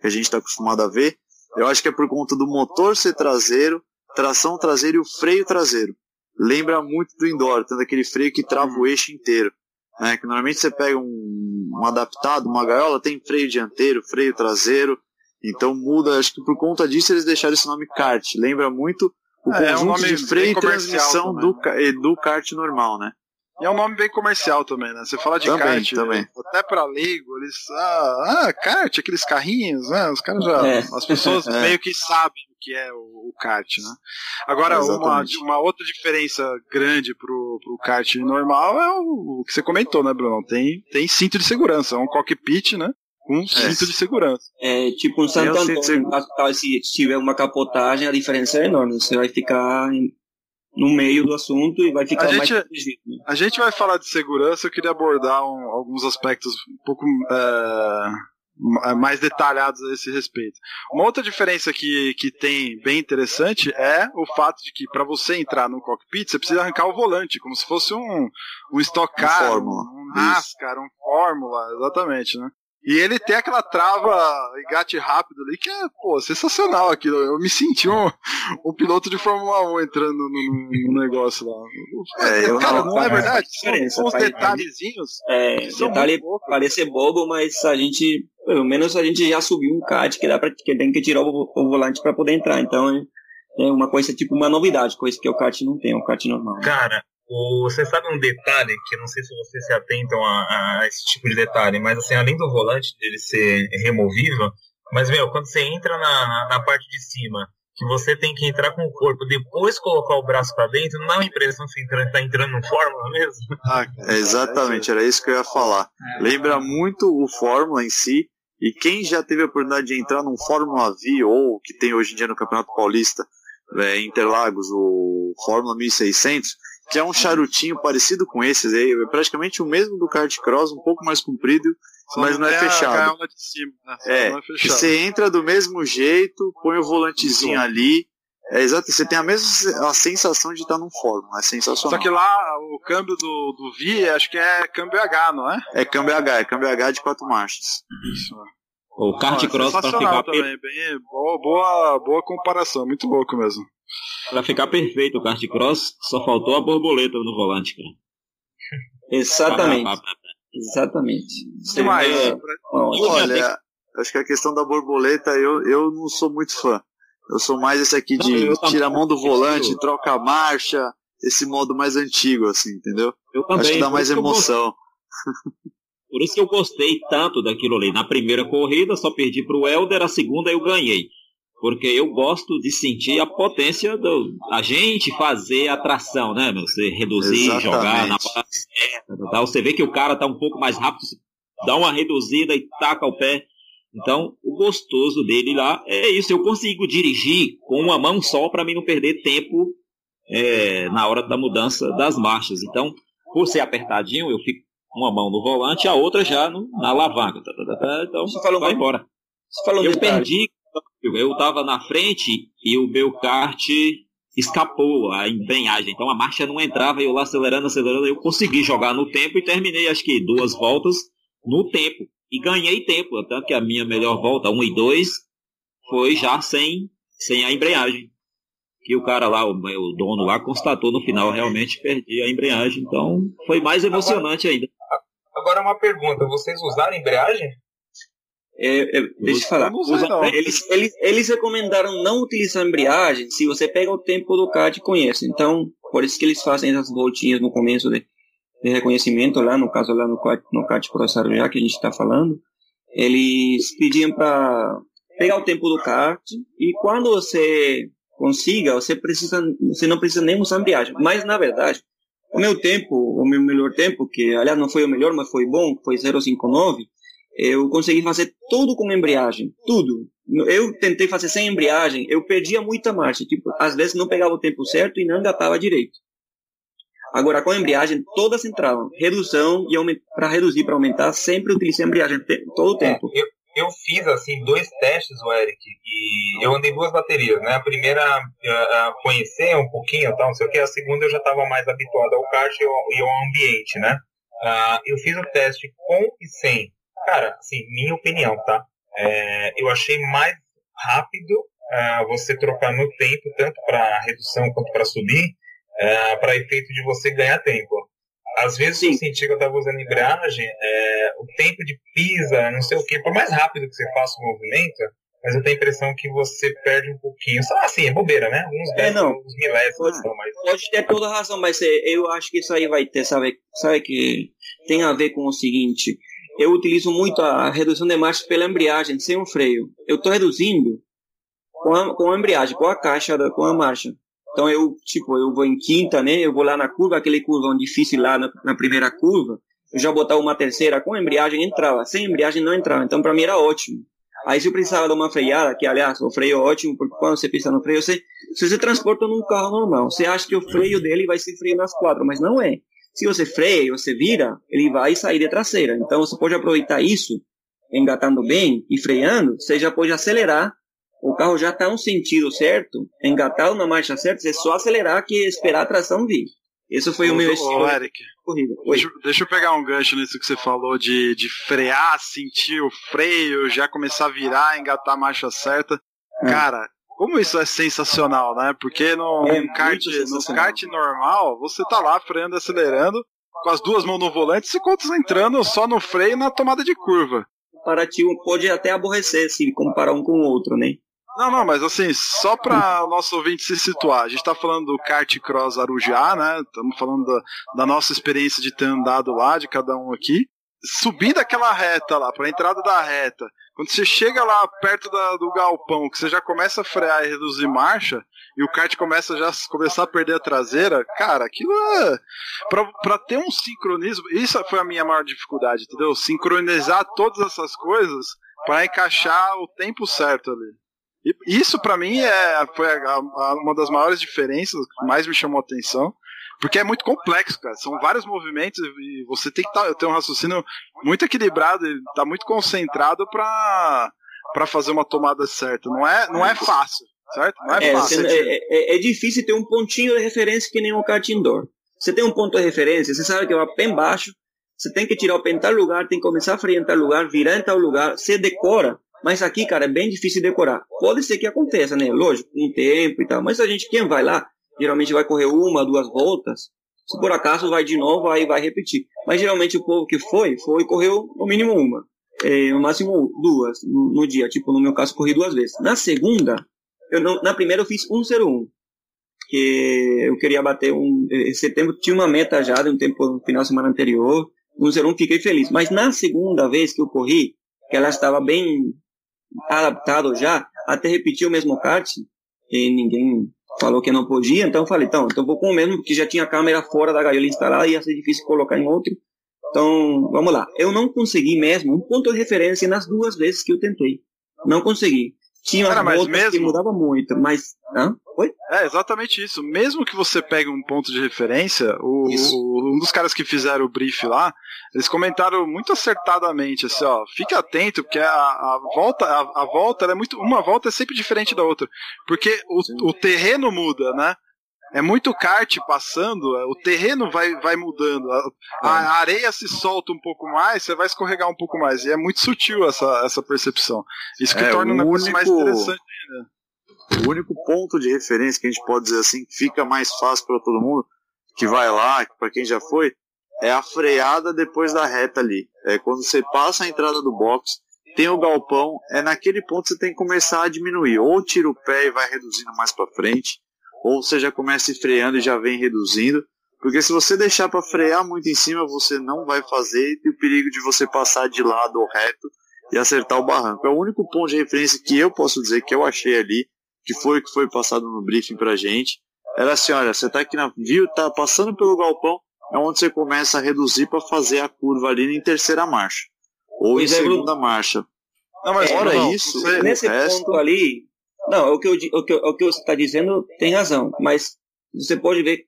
C: que a gente está acostumado a ver. Eu acho que é por conta do motor ser traseiro, tração traseira e o freio traseiro. Lembra muito do indoor, tendo aquele freio que trava o eixo inteiro. Né? Que normalmente você pega um, um adaptado, uma gaiola, tem freio dianteiro, freio traseiro, então muda, acho que por conta disso eles deixaram esse nome kart. Lembra muito o é, conjunto é um de freio e transmissão também, do, né? do kart normal, né?
B: E é um nome bem comercial também, né? Você fala de também, kart, também. até pra leigo, eles. Ah, ah, kart, aqueles carrinhos, né? Os caras já. É. As pessoas é. meio que sabem o que é o, o kart, né? Agora, uma, uma outra diferença grande pro, pro kart normal é o, o, que você comentou, né, Bruno? Tem, tem cinto de segurança, é um cockpit, né? Com cinto de segurança.
E: É tipo um Santo Antônio, se tiver uma capotagem, a diferença é enorme. Você vai ficar no meio do assunto e vai ficar a mais
B: gente, né? A gente vai falar de segurança, eu queria abordar um, alguns aspectos um pouco é, mais detalhados a esse respeito. Uma outra diferença que, que tem bem interessante é o fato de que para você entrar no cockpit você precisa arrancar o volante, como se fosse um, um Stock Car, um, um NASCAR, um Fórmula, exatamente, né? E ele tem aquela trava engate rápido ali que é, pô, sensacional aquilo. Eu me senti um, um piloto de Fórmula 1 entrando no, no negócio lá. É, eu Cara, não, não é verdade? São uns detalhezinhos.
E: É, detalhe parece bobo, mas a gente, pelo menos a gente já subiu um kart que dá pra, que tem que tirar o, o volante para poder entrar. Então é, é uma coisa tipo uma novidade, coisa que o kart não tem, o kart normal.
F: Cara, você sabe um detalhe que não sei se vocês se atentam a, a, esse tipo de detalhe, mas assim, além do volante dele ser removível, mas meu, quando você entra na, na parte de cima, que você tem que entrar com o corpo, depois colocar o braço para dentro, não dá uma impressão que você está entrando no Fórmula mesmo?
C: Ah, é exatamente, era isso que eu ia falar. Lembra muito o Fórmula em si, e quem já teve a oportunidade de entrar num Fórmula V, ou que tem hoje em dia no Campeonato Paulista, é, Interlagos, o Fórmula 1600, que é um charutinho parecido com esses aí, é praticamente o mesmo do kart cross, um pouco mais comprido, mas não é, fechado. Cima, né? É, é fechado. você entra do mesmo jeito, põe o volantezinho ali, é exato, você tem a mesma a sensação de estar num fórum, é sensacional.
B: Só que lá o câmbio do, do V, acho que é câmbio H, não é?
C: É câmbio H, é câmbio H de quatro marchas.
B: Isso.
G: O kart cross para ficar
B: também, bem, boa, boa, boa comparação, muito louco mesmo.
G: Para ficar perfeito o kart cross, só faltou a borboleta no volante, cara.
E: Exatamente. Exatamente.
C: Sim, mas, é, olha, acho que a questão da borboleta eu, eu não sou muito fã. Eu sou mais esse aqui de tira a mão do volante, troca a marcha, esse modo mais antigo, assim, entendeu?
G: Eu também.
C: Acho que dá mais emoção.
G: Por isso que eu gostei tanto daquilo ali. Na primeira corrida, só perdi para o Helder, a segunda eu ganhei porque eu gosto de sentir a potência do a gente fazer a tração, né? Você reduzir, Exatamente. jogar na hora certa, tal. Você vê que o cara tá um pouco mais rápido, dá uma reduzida e taca o pé. Então, o gostoso dele lá é isso. Eu consigo dirigir com uma mão só para mim não perder tempo é, na hora da mudança das marchas. Então, por ser apertadinho, eu fico uma mão no volante, a outra já no, na alavanca. Tá, tá, tá, então, Você falou vai embora. Você falou eu perdi eu estava na frente e o meu kart escapou a embreagem. Então a marcha não entrava e eu lá acelerando, acelerando. Eu consegui jogar no tempo e terminei acho que duas voltas no tempo. E ganhei tempo. Tanto que a minha melhor volta, 1 e 2, foi já sem, sem a embreagem. Que o cara lá, o, o dono lá, constatou no final, realmente perdi a embreagem. Então foi mais emocionante ainda.
F: Agora uma pergunta, vocês usaram embreagem?
E: É, é, deixa eu falar. eles, eles, eles recomendaram não utilizar embreagem se você pega o tempo do kart e conhece. Então, por isso que eles fazem essas voltinhas no começo de, de reconhecimento lá, no caso lá no, no kart Crossaro já que a gente está falando. Eles pediam para pegar o tempo do kart e quando você consiga, você precisa, você não precisa nem usar embreagem. Mas na verdade, o meu tempo, o meu melhor tempo, que aliás não foi o melhor, mas foi bom, foi 059 eu consegui fazer tudo com embreagem, tudo. Eu tentei fazer sem embreagem, eu perdia muita marcha, tipo, às vezes não pegava o tempo certo e não engatava direito. Agora, com a embreagem, todas entravam. Redução e para reduzir, para aumentar, sempre utilizei a embreagem todo o tempo.
F: É, eu, eu fiz, assim, dois testes, o Eric, e eu andei duas baterias, né? A primeira, uh, conhecer um pouquinho, tal, não sei o que, a segunda eu já estava mais habituado ao kart e ao, e ao ambiente, né? Uh, eu fiz o teste com e sem. Cara, assim, minha opinião, tá? É, eu achei mais rápido é, você trocar no tempo, tanto para redução quanto para subir, é, para efeito de você ganhar tempo. Às vezes Sim. eu senti que eu estava usando embreagem, é, o tempo de pisa, não sei o que, por mais rápido que você faça o movimento, mas eu tenho a impressão que você perde um pouquinho. Só assim, é bobeira, né? Uns,
E: é, não.
F: uns milésimos.
E: Pode, mas... pode ter toda a razão, mas é, eu acho que isso aí vai ter, sabe, sabe que tem a ver com o seguinte, eu utilizo muito a redução de marcha pela embreagem, sem o freio. Eu estou reduzindo com a, com a embreagem, com a caixa, da, com a marcha. Então eu, tipo, eu vou em quinta, né? Eu vou lá na curva, aquele curvão difícil lá na, na primeira curva. Eu já botar uma terceira com embreagem entrava, sem embreagem não entrava. Então para mim era ótimo. Aí se eu precisava de uma freada, que aliás o freio é ótimo, porque quando você pisa no freio, você, se você transporta num carro normal, você acha que o freio dele vai ser freio nas quatro, mas não é. Se você freia, você vira, ele vai sair de traseira. Então você pode aproveitar isso engatando bem e freando, você já pode acelerar. O carro já está no sentido certo, engatado na marcha certa, é só acelerar que esperar a tração vir. Esse foi o meu estilo.
B: Eric, deixa, deixa, eu pegar um gancho nisso que você falou de, de frear, sentir o freio, já começar a virar, engatar a marcha certa. É. Cara, como isso é sensacional, né? Porque no, é kart, no kart normal, você tá lá freando, acelerando, com as duas mãos no volante, se concentrando só no freio e na tomada de curva.
E: Comparativo pode até aborrecer se comparar um com o outro, né?
B: Não, não, mas assim, só para o nosso ouvinte se situar, a gente está falando do kart cross Arujá, né? Estamos falando da, da, nossa experiência de ter andado lá, de cada um aqui. Subir daquela reta lá, para a entrada da reta, quando você chega lá perto da, do galpão, que você já começa a frear e reduzir marcha, e o kart começa já começar a perder a traseira, cara, aquilo é. Pra, pra ter um sincronismo, isso foi a minha maior dificuldade, entendeu? Sincronizar todas essas coisas para encaixar o tempo certo ali. Isso para mim é, foi a, a, uma das maiores diferenças que mais me chamou a atenção. Porque é muito complexo, cara. São vários movimentos e você tem que tá, ter um raciocínio muito equilibrado e tá muito concentrado para para fazer uma tomada certa. Não é, não é fácil, certo? Não é,
E: é
B: fácil.
E: É, é, é, difícil ter um pontinho de referência que nem um kart indoor. Você tem um ponto de referência, você sabe que vai bem baixo, você tem que tirar o pé em tal lugar, tem que começar a frear em tal lugar, virar em tal lugar, você decora. Mas aqui, cara, é bem difícil decorar. Pode ser que aconteça, né? Lógico, com tempo e tal. Mas a gente, quem vai lá, geralmente vai correr uma, duas voltas. Se por acaso vai de novo, aí vai repetir. Mas geralmente o povo que foi, foi e correu no mínimo uma. É, no máximo duas no, no, dia. Tipo, no meu caso, corri duas vezes. Na segunda, eu não, na primeira eu fiz 101. Que eu queria bater um. Em setembro tinha uma meta já de um tempo no final de semana anterior. 101 fiquei feliz. Mas na segunda vez que eu corri, que ela estava bem adaptado já, até repetir o mesmo kart, e ninguém falou que não podia, então eu falei, então, então vou com o mesmo, porque já tinha a câmera fora da gaiola instalada, ia ser difícil colocar em outro. Então, vamos lá. Eu não consegui mesmo um ponto de referência nas duas vezes que eu tentei. Não consegui. Tinha Cara, mas mesmo... que mudava muito, mas. Hã? Oi?
B: É, exatamente isso. Mesmo que você pegue um ponto de referência, o, o, um dos caras que fizeram o brief lá, eles comentaram muito acertadamente, assim, ó, fique atento, porque a, a volta, a, a, volta é muito. Uma volta é sempre diferente da outra. Porque o, o terreno muda, né? É muito kart passando, o terreno vai, vai mudando, a, a, é. areia se solta um pouco mais, você vai escorregar um pouco mais, e é muito sutil essa, essa percepção. Isso que é, torna o negócio único, mais interessante ainda.
C: O único ponto de referência que a gente pode dizer assim, que fica mais fácil para todo mundo, que vai lá, para quem já foi, é a freada depois da reta ali. É quando você passa a entrada do box, tem o galpão, é naquele ponto que você tem que começar a diminuir. Ou tira o pé e vai reduzindo mais para frente, ou você já começa freando e já vem reduzindo. Porque se você deixar para frear muito em cima, você não vai fazer e o perigo de você passar de lado ou reto e acertar o barranco. É o único ponto de referência que eu posso dizer que eu achei ali, que foi o que foi passado no briefing pra gente. Era assim, olha, você tá aqui na viu, tá passando pelo galpão, é onde você começa a reduzir para fazer a curva ali em terceira marcha ou pois em é, segunda marcha.
E: Não, mas fora não, isso, nesse resto... ponto ali, não, o que, eu, o que, o que você está dizendo tem razão, mas você pode ver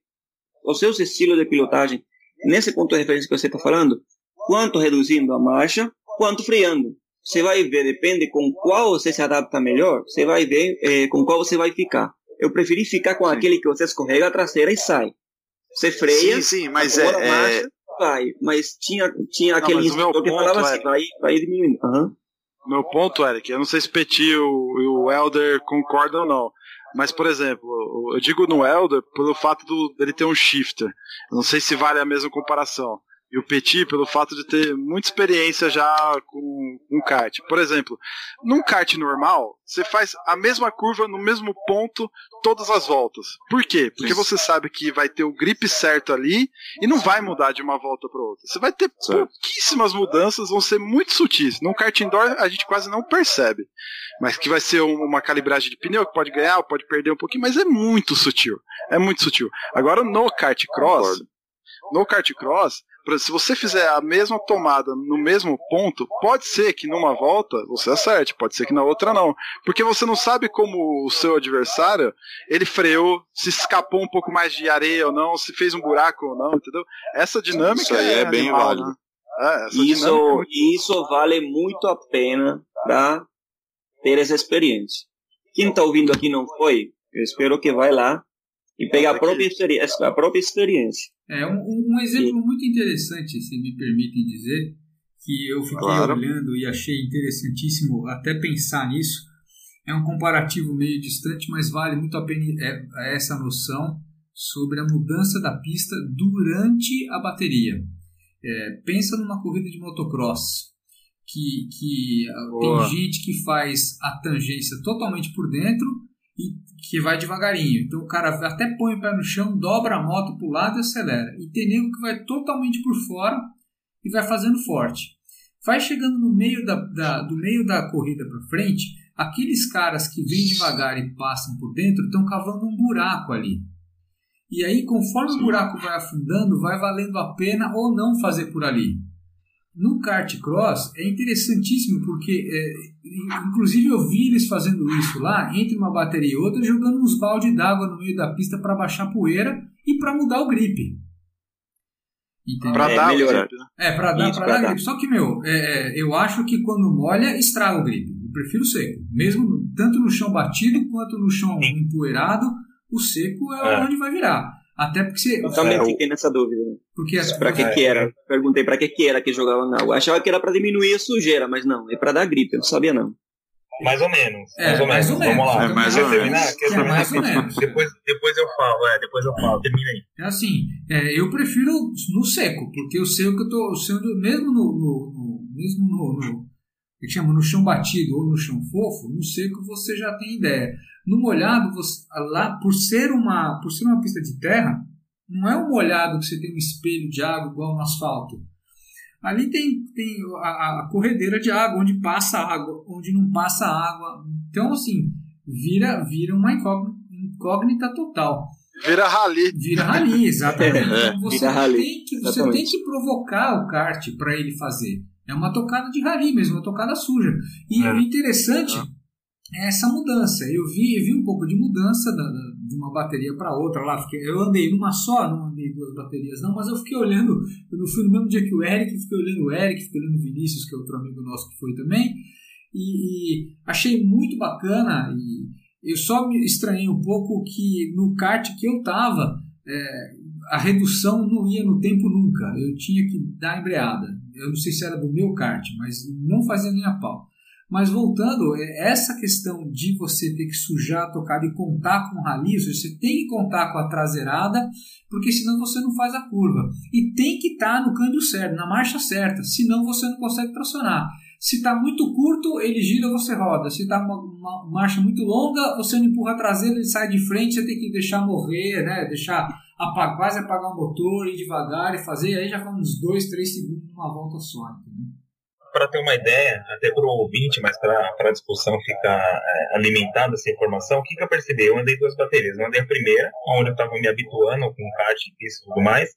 E: os seus estilos de pilotagem, nesse ponto de referência que você está falando, quanto reduzindo a marcha, quanto freando. Você vai ver, depende com qual você se adapta melhor, você vai ver é, com qual você vai ficar. Eu preferi ficar com sim. aquele que você escorrega a traseira e sai. Você freia,
C: sim, sim, mas é,
E: marcha, é... vai. Mas tinha, tinha aquele instrutor que falava assim, é... vai, vai diminuindo. Uhum.
B: Meu ponto, Eric, eu não sei se Petit e o, Elder concordam ou não. Mas, por exemplo, eu digo no Elder pelo fato do, dele ter um shifter. Eu não sei se vale a mesma comparação e o Petit pelo fato de ter muita experiência já com um kart. Por exemplo, num kart normal, você faz a mesma curva no mesmo ponto todas as voltas. Por quê? Porque Isso. você sabe que vai ter o grip certo ali e não vai mudar de uma volta para outra. Você vai ter certo. pouquíssimas mudanças, vão ser muito sutis. Num kart indoor a gente quase não percebe. Mas que vai ser uma calibragem de pneu que pode ganhar, pode perder um pouquinho, mas é muito sutil. É muito sutil. Agora no kart cross, no kart cross, se você fizer a mesma tomada no mesmo ponto, pode ser que numa volta você acerte, pode ser que na outra não. Porque você não sabe como o seu adversário, ele freou, se escapou um pouco mais de areia ou não, se fez um buraco ou não, entendeu? Essa dinâmica
C: Isso aí é, é bem animal, válido. Né? É,
E: Isso,
C: dinâmica é
E: isso vale muito a pena para ter essa experiência. Quem está ouvindo aqui não foi, eu espero que vai lá e pegue a
C: Nossa,
E: própria, experiência, a própria experiência.
D: É um, um exemplo muito interessante, se me permitem dizer, que eu fiquei
C: Claro.
D: olhando e achei interessantíssimo até pensar nisso. É um comparativo meio distante, mas vale muito a pena é, é essa noção sobre a mudança da pista durante a bateria. É, pensa numa corrida de motocross, que, que ah,
C: Boa.
D: tem gente que faz a tangência totalmente por dentro e que vai devagarinho. Então o cara até põe o pé no chão, dobra a moto para o lado e acelera. E tem nego que vai totalmente por fora e vai fazendo forte. Vai chegando no meio da, da- do meio da corrida para frente, aqueles caras que vêm devagar e passam por dentro estão cavando um buraco ali. E aí, conforme o buraco vai afundando, vai valendo a pena ou não fazer por ali. No kart cross é interessantíssimo porque, é, inclusive, eu vi eles fazendo isso lá, entre uma bateria e outra, jogando uns balde d'água no meio da pista para baixar poeira e para mudar o grip.
C: Pra
E: É,
C: dar o
E: melhor.
C: grip, né?
D: É, pra dar,
E: Isso,
D: pra
E: pra
D: dar
E: dar.
D: grip. Só que, meu, é, é, eu acho que quando molha, estraga o grip. Eu prefiro seco. Mesmo tanto no chão batido quanto no chão empoeirado, o seco é,
F: É.
D: onde vai virar. Até porque você.
E: Eu também
F: É,
E: fiquei nessa dúvida. né?
D: Porque assim,
E: Pra que
F: É.
E: que era? Perguntei pra que que era que jogava na água. Achava que era pra diminuir a sujeira, mas não, é pra dar gripe, eu não sabia não.
F: Mais ou menos.
D: É,
F: mais ou
D: mais
F: menos.
D: ou menos.
F: Vamos lá.
C: É, mais ou menos.
F: terminar? Quer
D: É, mais ou menos.
F: Depois, depois eu falo, é, depois eu falo. Termina aí.
D: É assim, é, eu prefiro no seco, porque eu sei o que eu tô. Sendo, mesmo no. no- no- mesmo no. no que chama, no chão batido ou no chão fofo, no seco você já tem ideia. No molhado, você, lá, por ser uma por ser uma pista de terra, não é um molhado que você tem um espelho de água igual no asfalto. Ali tem, tem a, a corredeira de água, onde passa água, onde não passa água. Então, assim, vira, vira uma incógnita, incógnita total.
B: Vira rali.
D: Vira rali, exatamente.
E: É,
D: então você
E: vira rally,
D: tem que você
E: exatamente.
D: tem que provocar o kart para ele fazer. É uma tocada de rali mesmo, uma tocada suja. E
F: É.
D: o interessante é essa mudança. Eu vi, eu vi um pouco de mudança da- da- de uma bateria para outra lá. Fiquei- eu andei numa só, não andei duas baterias não, mas eu fiquei olhando. Eu não fui no mesmo dia que o Eric, fiquei olhando o Eric, fiquei olhando o Vinícius, que é outro amigo nosso que foi também. E, e achei muito bacana. E eu só me estranhei um pouco que no kart que eu tava, é, a redução não ia no tempo nunca. Eu tinha que dar embreada. Eu não sei se era do meu kart, mas não fazia nem a pau. Mas voltando, é, essa questão de você ter que sujar a tocada e contar com o rali, ou seja, você tem que contar com a traseirada, porque senão você não faz a curva. E tem que estar no câmbio certo, na marcha certa, senão você não consegue tracionar. Se está muito curto, ele gira, você roda. Se está uma, uma marcha muito longa, você não empurra a traseira, ele sai de frente, você tem que deixar morrer, né? deixar apagar, quase apagar o motor, ir devagar e fazer, aí já vai uns 2, 3 segundos numa volta só. Entendeu?
F: Para ter uma ideia, até para o ouvinte, mas para a discussão ficar é, alimentada essa informação, o que, que eu percebi? Eu andei duas baterias. Eu andei a primeira, onde eu estava me habituando com kart e e tudo mais.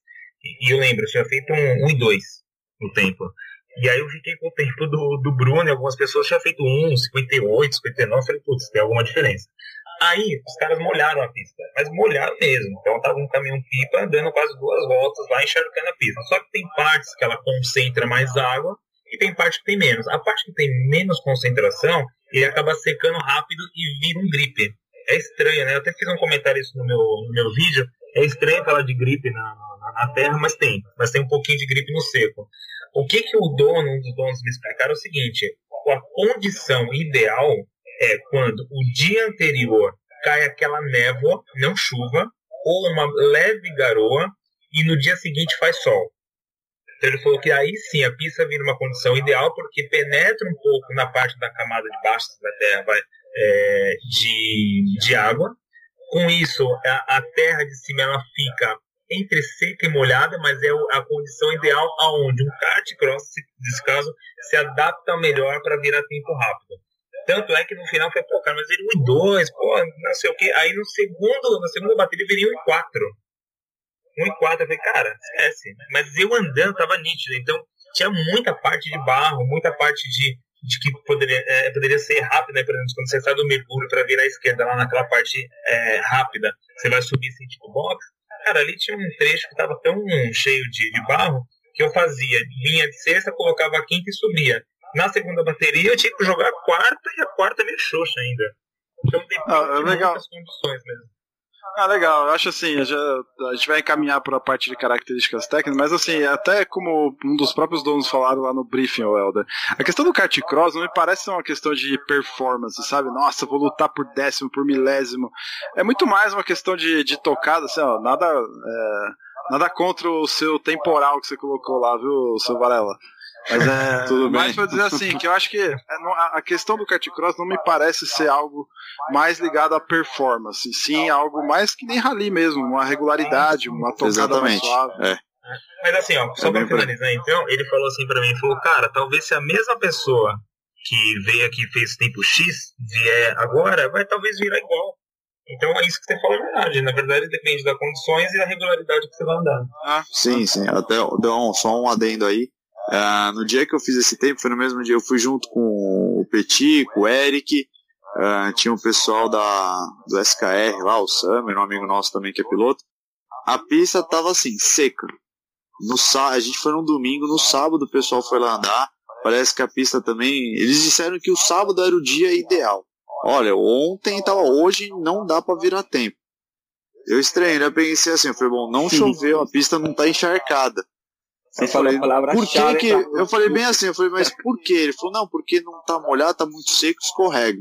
F: E, e eu lembro, eu tinha feito um 1 e 2 no tempo. E aí eu fiquei com o tempo do, do Bruno e algumas pessoas tinham feito 1, 58, 59. Eu falei, putz, tem alguma diferença. Aí os caras molharam a pista, mas molharam mesmo. Então tava um caminhão pipa dando quase duas voltas lá encharcando a pista. Só que tem partes que ela concentra mais água e tem parte que tem menos. A parte que tem menos concentração, ele acaba secando rápido e vira um grip. É estranho, né? Eu até fiz um comentário isso no meu, no meu vídeo. É estranho falar de gripe na, na, na terra, mas tem. Mas tem um pouquinho de gripe no seco. O que, que o dono, um dos donos me explicaram é o seguinte: a condição ideal é quando o dia anterior cai aquela névoa, não chuva, ou uma leve garoa, e no dia seguinte faz sol. Então ele falou que aí sim a pista vira uma condição ideal, porque penetra um pouco na parte da camada de baixo da terra vai, é, de, de água. Com isso, a, a terra de cima ela fica entre seca e molhada, mas é a condição ideal aonde um kart cross, nesse caso, se adapta melhor para virar tempo rápido. Tanto é que no final foi, pô, cara, mas ele 1 e 2, pô, não sei o que. Aí no segundo, na segunda bateria viria 1 e 4. 1 e 4, eu falei, cara, esquece. Mas eu andando tava nítido, então tinha muita parte de barro, muita parte de, de que poderia, é, poderia ser rápida, né? Por exemplo, quando você sai do mergulho para virar à esquerda lá naquela parte é, rápida, você vai subir sem tipo box. Cara, ali tinha um trecho que tava tão cheio de, de barro que eu fazia, vinha de sexta, colocava a quinta e subia. Na segunda bateria eu tinha que jogar a quarta e a quarta meio xoxa ainda. Então depende
B: Ah, é legal.
F: muitas condições mesmo.
B: Ah, legal. Eu acho assim, já, a gente vai encaminhar para a parte de características técnicas, mas assim, até como um dos próprios donos falaram lá no briefing, o Helder, a questão do kart cross não me parece ser uma questão de performance, sabe? Nossa, vou lutar por décimo, por milésimo. É muito mais uma questão de, de tocada, assim, ó, nada, é, nada contra o seu temporal que você colocou lá, viu, seu Varela? Mas é.
C: Tudo bem.
B: Mas pra dizer assim, que eu acho que é, a questão do kart cross não me parece ser algo mais ligado à performance, sim algo mais que nem rally mesmo, uma regularidade, uma tocada mais
C: Exatamente.
B: suave.
C: É.
F: Mas assim, ó, só
C: É
F: pra finalizar então, ele falou assim pra mim, ele falou, cara, talvez se a mesma pessoa que veio aqui e fez tempo X vier agora, vai talvez virar igual. Então é isso que você falou é verdade. Na verdade, depende das condições e da regularidade que você vai andar.
C: Sim, sim. Até dá um, só um adendo aí. Ah, no dia que eu fiz esse tempo, foi no mesmo dia, eu fui junto com o Petit, com o Eric, ah, tinha o pessoal da, do SKR lá, o Summer, um amigo nosso também que é piloto. A pista tava assim, seca. No, a gente foi num domingo, no sábado o pessoal foi lá andar. Parece que a pista também. Eles disseram que o sábado era o dia ideal. Olha, ontem tava, hoje não dá pra virar tempo. Eu estranhei, né? Eu pensei assim, eu falei, bom, não choveu, a pista não tá encharcada. Eu falei, por que que.
E: tá?
C: Eu falei bem assim, eu falei, mas por que? Ele falou, não, porque não tá molhado, tá muito seco, escorrega.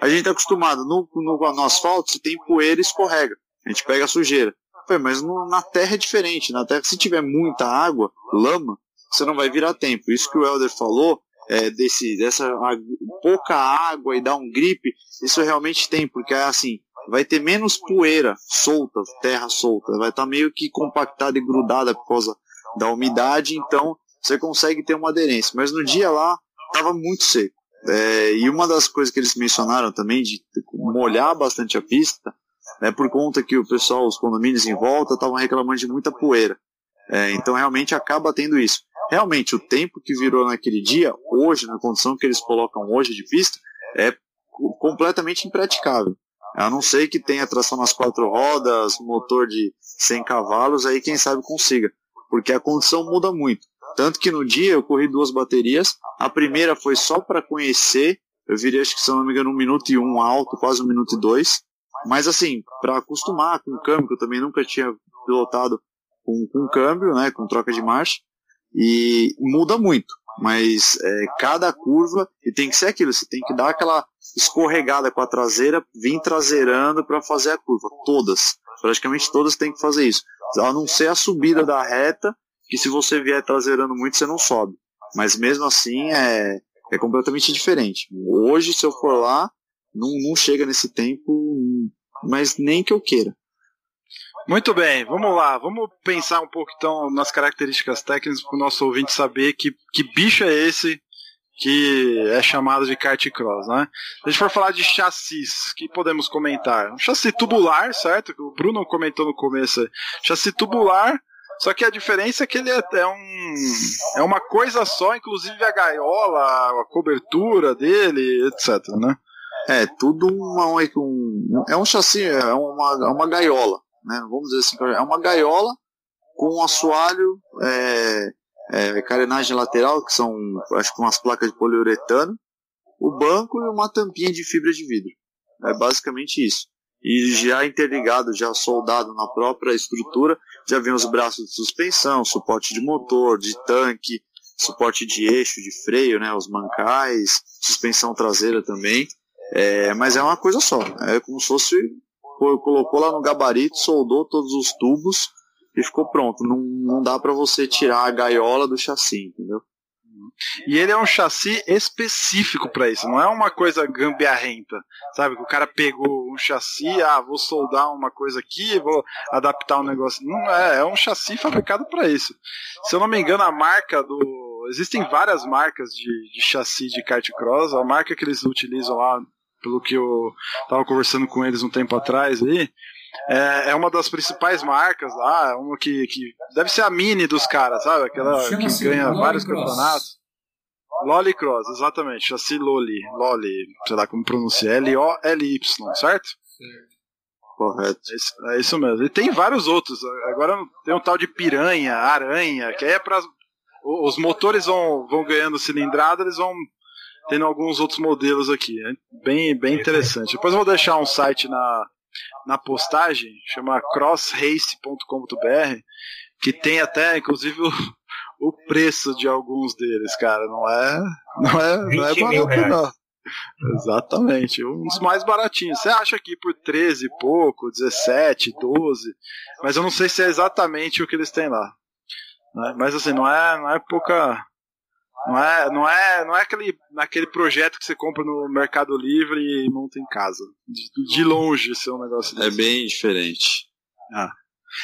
C: A gente tá acostumado, no, no, no asfalto, se tem poeira, escorrega. A gente pega a sujeira. Eu falei, mas no- na terra é diferente. Na terra, se tiver muita água, lama, você não vai virar tempo. Isso que o Helder falou, é, desse, dessa a- pouca água e dar um gripe, isso realmente tem, porque é assim, vai ter menos poeira solta, terra solta, vai estar meio que compactada e grudada por causa da umidade, então você consegue ter uma aderência. Mas no dia lá, estava muito seco. É, e uma das coisas que eles mencionaram também, de molhar bastante a pista, é por conta que o pessoal, os condomínios em volta, estavam reclamando de muita poeira. É, então realmente acaba tendo isso. Realmente, o tempo que virou naquele dia, hoje, na condição que eles colocam hoje de pista, é co- completamente impraticável. A não ser que tenha tração nas quatro rodas, motor de 100 cavalos, aí quem sabe consiga. Porque a condição muda muito. Tanto que no dia eu corri duas baterias. A primeira foi só para conhecer. Eu virei, acho que se não me engano, um minuto e um alto, quase um minuto e dois. Mas assim, para acostumar com o câmbio, que eu também nunca tinha pilotado com, com câmbio, né, com troca de marcha. E muda muito. Mas é, cada curva, e tem que ser aquilo, você tem que dar aquela escorregada com a traseira, vir traseirando para fazer a curva. Todas. Praticamente todas têm que fazer isso. A não ser a subida da reta, que se você vier traseirando muito, você não sobe. Mas mesmo assim é, é completamente diferente. Hoje, se eu for lá, não, não chega nesse tempo, mas nem que eu queira.
B: Muito bem, vamos lá. Vamos pensar um pouco então nas características técnicas para o nosso ouvinte saber que, que bicho é esse que é chamado de kart cross, né? Se a gente for falar de chassis, que podemos comentar? Um chassi tubular, certo? O Bruno comentou no começo. Chassi tubular, só que a diferença é que ele é, é um, é uma coisa só, inclusive a gaiola, a cobertura dele, etc, né?
C: É, tudo uma, um, é um chassi, é uma, é uma gaiola, né? Vamos dizer assim, é uma gaiola com um assoalho, é, é, carenagem lateral, que são, acho que umas placas de poliuretano, o banco e uma tampinha de fibra de vidro. É basicamente isso. E já interligado, já soldado na própria estrutura, já vem os braços de suspensão, suporte de motor, de tanque, suporte de eixo, de freio, né, os mancais, suspensão traseira também. É, mas é uma coisa só. É como se fosse colocou lá no gabarito, soldou todos os tubos e ficou pronto. Não, não dá para você tirar a gaiola do chassi, entendeu?
B: E ele é um chassi específico para isso, não é uma coisa gambiarrenta, sabe? Que o cara pegou um chassi, ah, vou soldar uma coisa aqui, vou adaptar um negócio. Não é, é um chassi fabricado para isso. Se eu não me engano, a marca do. Existem várias marcas de, de chassi de kart cross, a marca que eles utilizam lá, pelo que eu tava conversando com eles um tempo atrás aí, é, é uma das principais marcas lá, é uma que, que deve ser a mini dos caras, sabe? Aquela que ganha
D: Lolly
B: vários campeonatos. Lolly Cross, exatamente, chassi Loli, Loli, sei lá como pronuncia, L-O-L-Y, certo?
C: Correto.
B: É isso, é isso mesmo. E tem vários outros. Agora tem um tal de piranha, aranha, que aí é para os motores vão, vão ganhando cilindrada, eles vão tendo alguns outros modelos aqui. É bem, bem interessante. Depois eu vou deixar um site na, na postagem, chama crossrace.com.br, que tem até, inclusive, o, o preço de alguns deles, cara. Não é, não é, não é barato, não. Exatamente, um dos mais baratinhos. Você acha que por 13 e pouco, 17, 12, mas eu não sei se é exatamente o que eles têm lá. Né? Mas assim, não é, não é pouca. Não é, não é, não é aquele, aquele projeto que você compra no Mercado Livre e monta em casa. De, de longe esse é um negócio
C: é desse. É bem diferente.
B: Ah.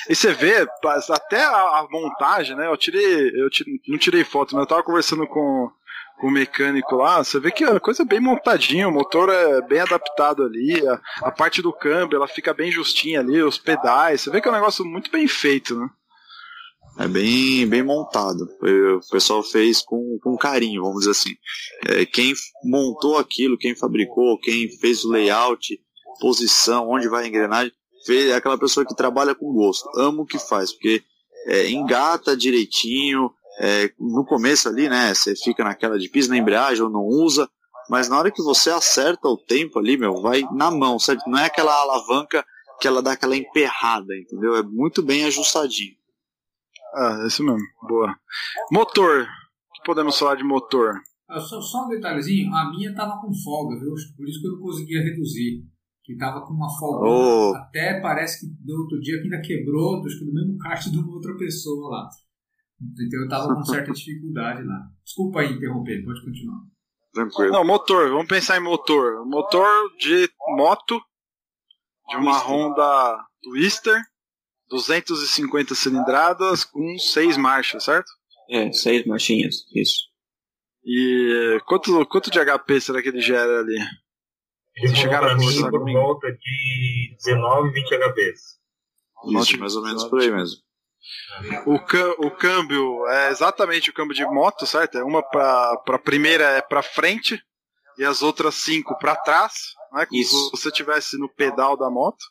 B: E você vê, até a, a, montagem, né? Eu tirei, eu tirei, não tirei foto, mas eu tava conversando com, com o mecânico lá, você vê que a coisa é bem montadinha, o motor é bem adaptado ali, a, a parte do câmbio ela fica bem justinha ali, os pedais, você vê que é um negócio muito bem feito, né?
C: É bem, bem montado. O pessoal fez com, com carinho, vamos dizer assim. É, quem montou aquilo, quem fabricou, quem fez o layout, posição, onde vai a engrenagem, fez, é aquela pessoa que trabalha com gosto, ama o que faz, porque é, engata direitinho. É, no começo ali, né, você fica naquela de pisa na embreagem ou não usa, mas na hora que você acerta o tempo ali, meu, vai na mão, certo? Não é aquela alavanca que ela dá aquela emperrada, entendeu? É muito bem ajustadinho.
B: Ah, é isso mesmo. Boa. Motor. O que podemos falar de motor?
D: Ah, só, só um detalhezinho, a minha tava com folga, viu? Por isso que eu não conseguia reduzir. Que tava com uma folga. Oh. Até parece que do outro dia que ainda quebrou, acho que do mesmo kart de uma outra pessoa lá. Então eu tava com certa dificuldade lá. Desculpa aí interromper, pode continuar.
B: Tranquilo. Não, motor, vamos pensar em motor. Motor de moto, de uma Honda Twister, 250 cilindradas com 6 marchas, certo?
E: É, 6 marchinhas, isso.
B: E quanto, quanto de HP será que ele gera ali?
F: Ele chegaram a mim por volta de 19, 20 HPs.
C: Isso, mais ou menos por aí mesmo.
B: O, o câmbio é exatamente o câmbio de moto, certo? É uma para a primeira é para frente e as outras cinco para trás, né? Como Isso. se você estivesse no pedal da moto.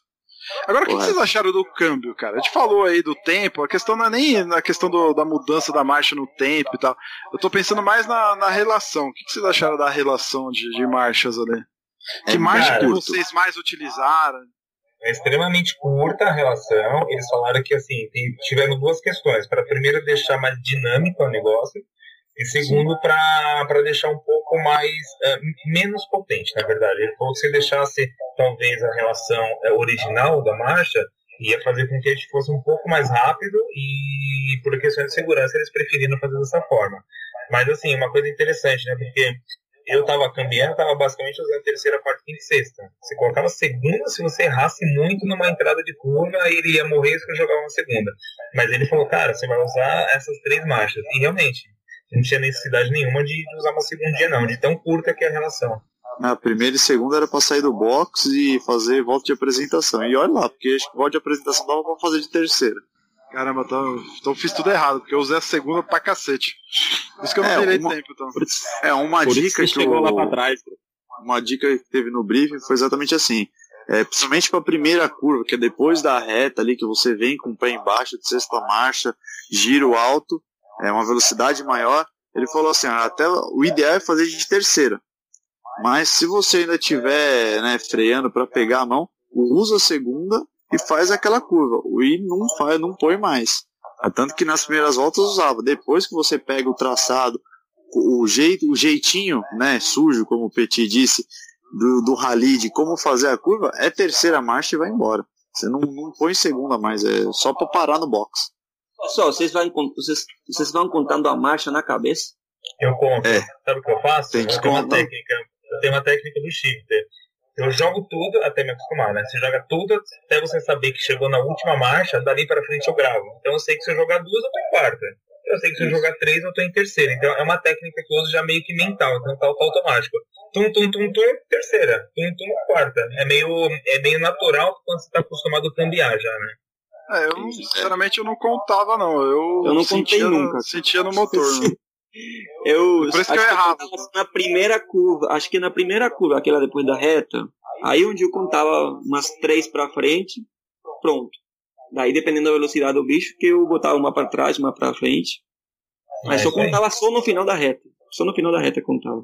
B: Agora, o que, vocês acharam do câmbio, cara? A gente falou aí do tempo, a questão não é nem na questão do, da mudança da marcha no tempo e tal. Eu tô pensando mais na, na relação. O que, vocês acharam da relação de, de marchas ali? Que é, marcha que vocês mais utilizaram?
F: É extremamente curta a relação. Eles falaram que assim tiveram duas questões. Para primeiro deixar mais dinâmico o negócio e segundo para deixar um pouco mais uh, menos potente, na verdade. Ele falou que se deixasse talvez a relação uh, original da marcha ia fazer com que a gente fosse um pouco mais rápido e por questões de segurança eles preferiram fazer dessa forma. Mas assim, uma coisa interessante, né? Porque eu estava cambiando, estava basicamente usando terceira, quarta, quinta e sexta. Você colocava segunda, se você errasse muito numa entrada de curva, ele ia morrer se você jogava uma segunda. Mas ele falou, cara, você vai usar essas três marchas. E realmente, não tinha necessidade nenhuma de usar uma segundinha, não, de tão curta que é a relação.
C: A primeira e segunda era para sair do box e fazer volta de apresentação. E olha lá, porque volta de apresentação dava pra fazer de terceira.
B: Caramba, então, então fiz tudo errado, porque eu usei a segunda pra cacete. Por isso que eu não é, terei tempo, então.
C: É, uma Por dica que, chegou eu, lá pra trás. Uma dica que teve no briefing foi exatamente assim. É, principalmente para a primeira curva, que é depois da reta ali, que você vem com o pé embaixo de sexta marcha, giro alto, é uma velocidade maior. Ele falou assim, ah, até o ideal é fazer de terceira. Mas se você ainda estiver né, freando para pegar a mão, usa a segunda e faz aquela curva. I não faz, não põe mais. É tanto que nas primeiras voltas usava. Depois que você pega o traçado, o jeito, o jeitinho, né, sujo, como o Petit disse, do, do rally de como fazer a curva, é terceira marcha e vai embora. Você não, não põe segunda mais, é só para parar no box.
E: Pessoal, vocês vão, vocês, vocês vão contando a marcha na cabeça?
F: Eu conto.
C: É.
F: Sabe o que eu faço?
C: Tem que
F: eu tenho uma técnica. Eu tenho uma técnica do shifter. Eu jogo tudo até me acostumar, né? Você joga tudo até você saber que chegou na última marcha, dali para frente eu gravo. Então eu sei que se eu jogar duas, eu tô em quarta. Eu sei que se eu jogar três, eu tô em terceira. Então é uma técnica que eu uso já meio que mental, então tá, tá automático. Tum, tum, tum, tum, terceira. Tum, tum, quarta. É meio, é meio natural quando você tá acostumado a cambiar já, né?
B: É, eu sinceramente eu não contava não. Eu,
E: eu não sentia nunca.
B: No, sentia no motor. Né?
E: Eu, Por isso que eu errava. na primeira curva, acho que na primeira curva, aquela depois da reta, aí onde eu contava umas três para frente, pronto. Daí dependendo da velocidade do bicho, que eu botava uma para trás, uma para frente. Mas
F: É,
E: só
F: aí.
E: contava só no final da reta. Só no final da reta contava.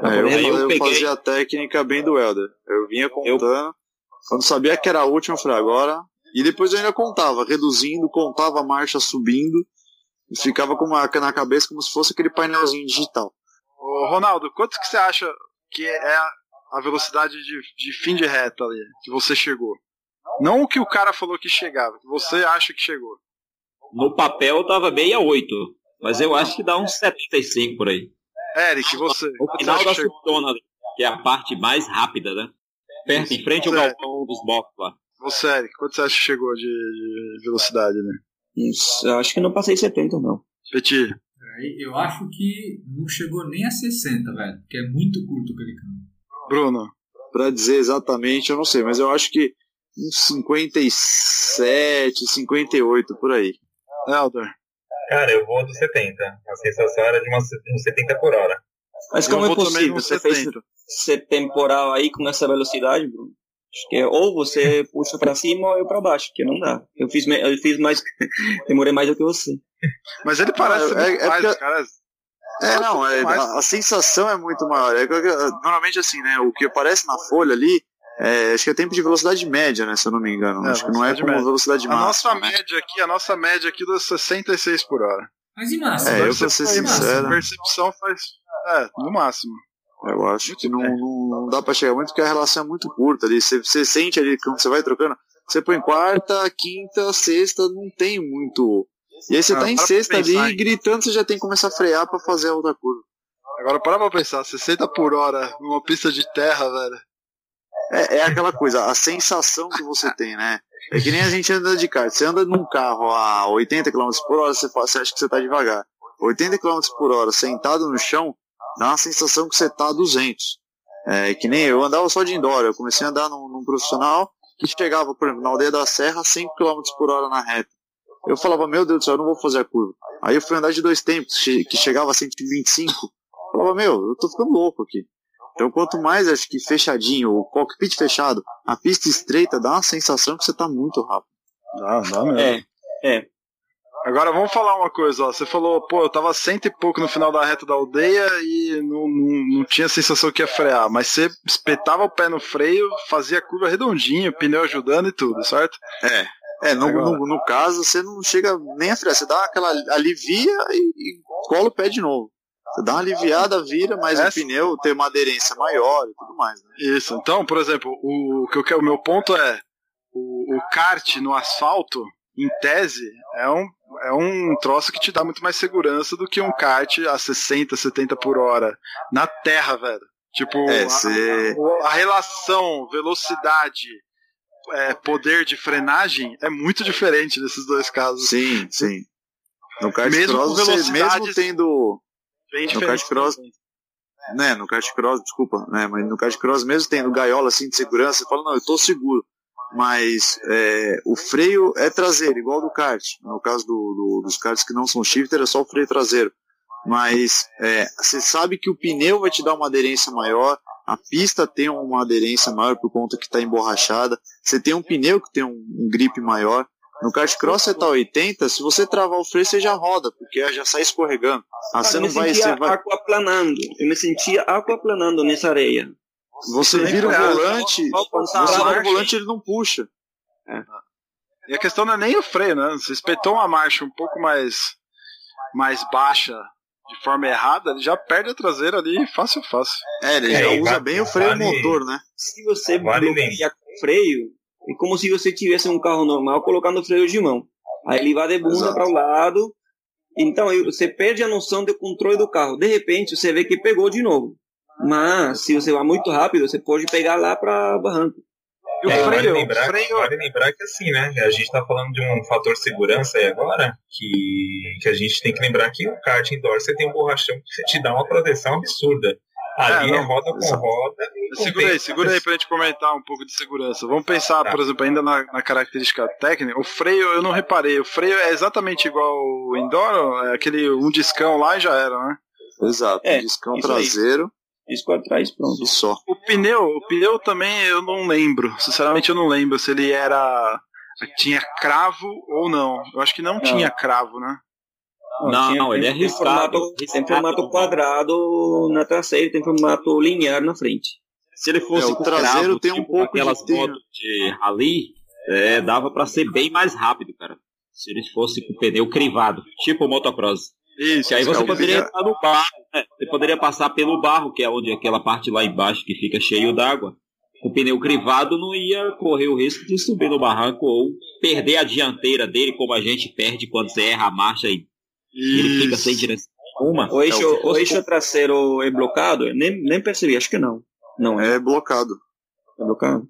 E: Pra
C: É, eu,
E: poder-
G: eu
C: eu
G: peguei-
C: fazia a técnica bem do Helder. Eu vinha contando. Quando sabia que era a última, eu falei, agora. E depois eu ainda contava, reduzindo, contava a marcha subindo. E ficava com uma na cabeça como se fosse aquele painelzinho digital.
B: Ô, Ronaldo, quanto que você acha que é a, velocidade de, de fim de reta ali, que você chegou? Não o que o cara falou que chegava, que você acha que chegou.
G: No papel tava 68, mas eu acho que dá uns 75 por aí.
B: Eric, você.
G: O final da
B: chegou?
G: Sultona, que é a parte mais rápida, né? Perto, em frente ao galpão dos blocos lá.
B: Você, Eric, quanto você acha que chegou de, de velocidade, né?
E: Eu acho que não passei 70, não.
B: Petit,
D: Eu acho que não chegou nem a 60, velho. Porque é muito curto aquele campo.
B: Bruno,
C: Pra dizer exatamente, eu não sei, mas eu acho que uns 57, 58 por aí.
B: Helder.
F: Cara, eu vou do 70. A sensação era de uns 70 por hora.
E: Mas
B: Eu
E: como é possível? Você fez
B: 70.
E: ser temporal aí com essa velocidade, Bruno? Acho que é, ou você puxa pra cima ou eu pra baixo, porque não dá. Eu fiz, me- eu fiz mais. demorei mais do que você.
B: Mas ele parece
C: é- é
B: mais,
C: porque-
B: cara.
C: É, não, é, a, a sensação é muito maior. É que- normalmente, assim, né? O que aparece na folha ali, é, acho que é tempo de velocidade média, né? Se eu não me engano.
B: É,
C: acho que não é
B: velocidade
C: como
B: média.
C: velocidade
B: A
C: máxima.
B: nossa
C: né?
B: média aqui, a nossa média aqui dá 66 por hora.
D: Mas e massa?
C: É, eu pra ser sincero-
B: A percepção faz. É, no máximo.
C: Eu acho que não,
B: bem.
C: não, dá pra chegar muito porque a relação é muito curta ali. Você, você sente ali quando você vai trocando. Você põe quarta, quinta, sexta, não tem muito. E aí você
B: Ah,
C: tá em
B: para
C: sexta ali gritando, você já tem que começar a frear pra fazer a outra curva.
B: Agora para pra pensar, 60 por hora numa pista de terra, velho.
C: É, é aquela coisa, a sensação que você tem, né? É que nem a gente anda de kart. Você anda num carro a 80 km por hora, você, fala- você acha que você tá devagar. 80 km por hora sentado no chão, dá uma sensação que você tá a 200. É que nem eu andava só de indoor. Eu comecei a andar num, num profissional que chegava, por exemplo, na aldeia da Serra, 100 km por hora na reta. Eu falava, meu Deus do céu, eu não vou fazer a curva. Aí eu fui andar de dois tempos, que chegava a 125. Eu falava, meu, eu tô ficando louco aqui. Então, quanto mais acho que fechadinho, o cockpit fechado, a pista estreita, dá uma sensação que você tá muito rápido.
B: Dá, dá mesmo.
E: É, é.
B: Agora vamos falar uma coisa, ó. Você falou, pô, eu tava cento e pouco no final da reta da aldeia e não, não, não tinha a sensação que ia frear, mas você espetava o pé no freio, fazia a curva redondinha, pneu ajudando e tudo, certo?
C: É, no,
B: Agora.
C: no, no caso, você não chega nem a frear, você dá aquela alivia e, e cola o pé de novo. Você dá uma aliviada, vira, mas
B: Essa-
C: o pneu tem uma aderência maior e tudo mais. Né?
B: Isso. Então, por exemplo, o, o que eu quero, o meu ponto é o, o kart no asfalto, em tese, é um, é um troço que te dá muito mais segurança do que um kart a 60, 70 por hora na terra, velho. Tipo,
C: É,
B: a- a relação velocidade é, poder de frenagem é muito diferente nesses dois casos.
C: Sim, sim. No kart
B: Mesmo
C: cross, você, mesmo tendo.
B: Bem
C: No kart cross, né, no kart cross, desculpa, né, mas no kart cross mesmo tendo gaiola assim de segurança, você fala, não, eu tô seguro. Mas é, o freio é traseiro, igual do kart. No caso do, do- dos karts que não são shifter, é só o freio traseiro. Mas é, você sabe que o pneu vai te dar uma aderência maior, a pista tem uma aderência maior por conta que está emborrachada, você tem um pneu que tem um, um grip maior. No kart cross você tá 80, se você travar o freio você já roda, porque já sai escorregando. Ah, você
E: eu
C: não vai, você vai,
E: aquaplanando. Eu me sentia aquaplanando nessa areia.
C: Você vira o volante, você
E: a
C: dá
E: marcha.
C: o volante ele não puxa.
B: E a questão não é nem o freio, né? Você espetou uma marcha um pouco mais, mais baixa de forma errada, ele já perde a traseira ali fácil, fácil.
C: É, ele
F: É,
C: já usa bem o freio
F: vale-
C: motor, né?
E: Se você
F: Vale
E: bloqueia com o freio, é como se você tivesse um carro normal colocando freio de mão. Aí ele vai de bunda para o lado. Então aí você perde a noção de controle do carro. De repente você vê que pegou de novo. Mas se você vai muito rápido, você pode pegar lá para barranco.
B: E o
F: É, vale,
B: freio, o
F: lembrar,
B: freio
F: vale lembrar que assim, né? A gente tá falando de um fator segurança aí agora, que, que a gente tem que lembrar que o kart indoor você tem um borrachão que te dá uma proteção absurda. Ali
B: É,
F: é, roda com roda. e
B: Segura aí, segura aí pra gente comentar um pouco de segurança. Vamos pensar,
F: Tá.
B: por exemplo, ainda na, na característica técnica. O freio, eu não reparei. O freio é exatamente igual o indoor, é aquele um discão lá e já era, né?
C: Exato,
E: É,
C: um discão
E: isso aí.
C: Traseiro
E: Isso atrás, pronto.
C: e só.
B: O pneu, o pneu também eu não lembro. Sinceramente eu não lembro se ele era tinha cravo ou não. Eu acho que não, tinha cravo, né?
G: Não,
E: tinha-
G: não, ele é riscado.
E: formato, tem formato quadrado na traseira e tem formato linear na frente.
G: Se ele fosse
C: É, o traseiro
G: cravo,
C: tem um
G: tipo
C: pouco de
G: aquelas
C: terra.
G: motos de rally, é, dava pra ser bem mais rápido, cara. Se ele fosse com pneu crivado, tipo o motocross.
C: Isso,
G: Que aí você
C: é,
G: poderia entrar no barro, né? Você poderia passar pelo barro, que é onde aquela parte lá embaixo que fica cheio d'água. Com o pneu crivado não ia correr o risco de subir no barranco ou perder a dianteira dele, como a gente perde quando você erra a marcha e ele fica
C: Isso.
G: sem direção nenhuma.
E: O eixo,
G: Então,
E: o eixo traseiro é blocado? Eu Nem, nem percebi, acho que não. Não, é,
C: É blocado.
E: blocado.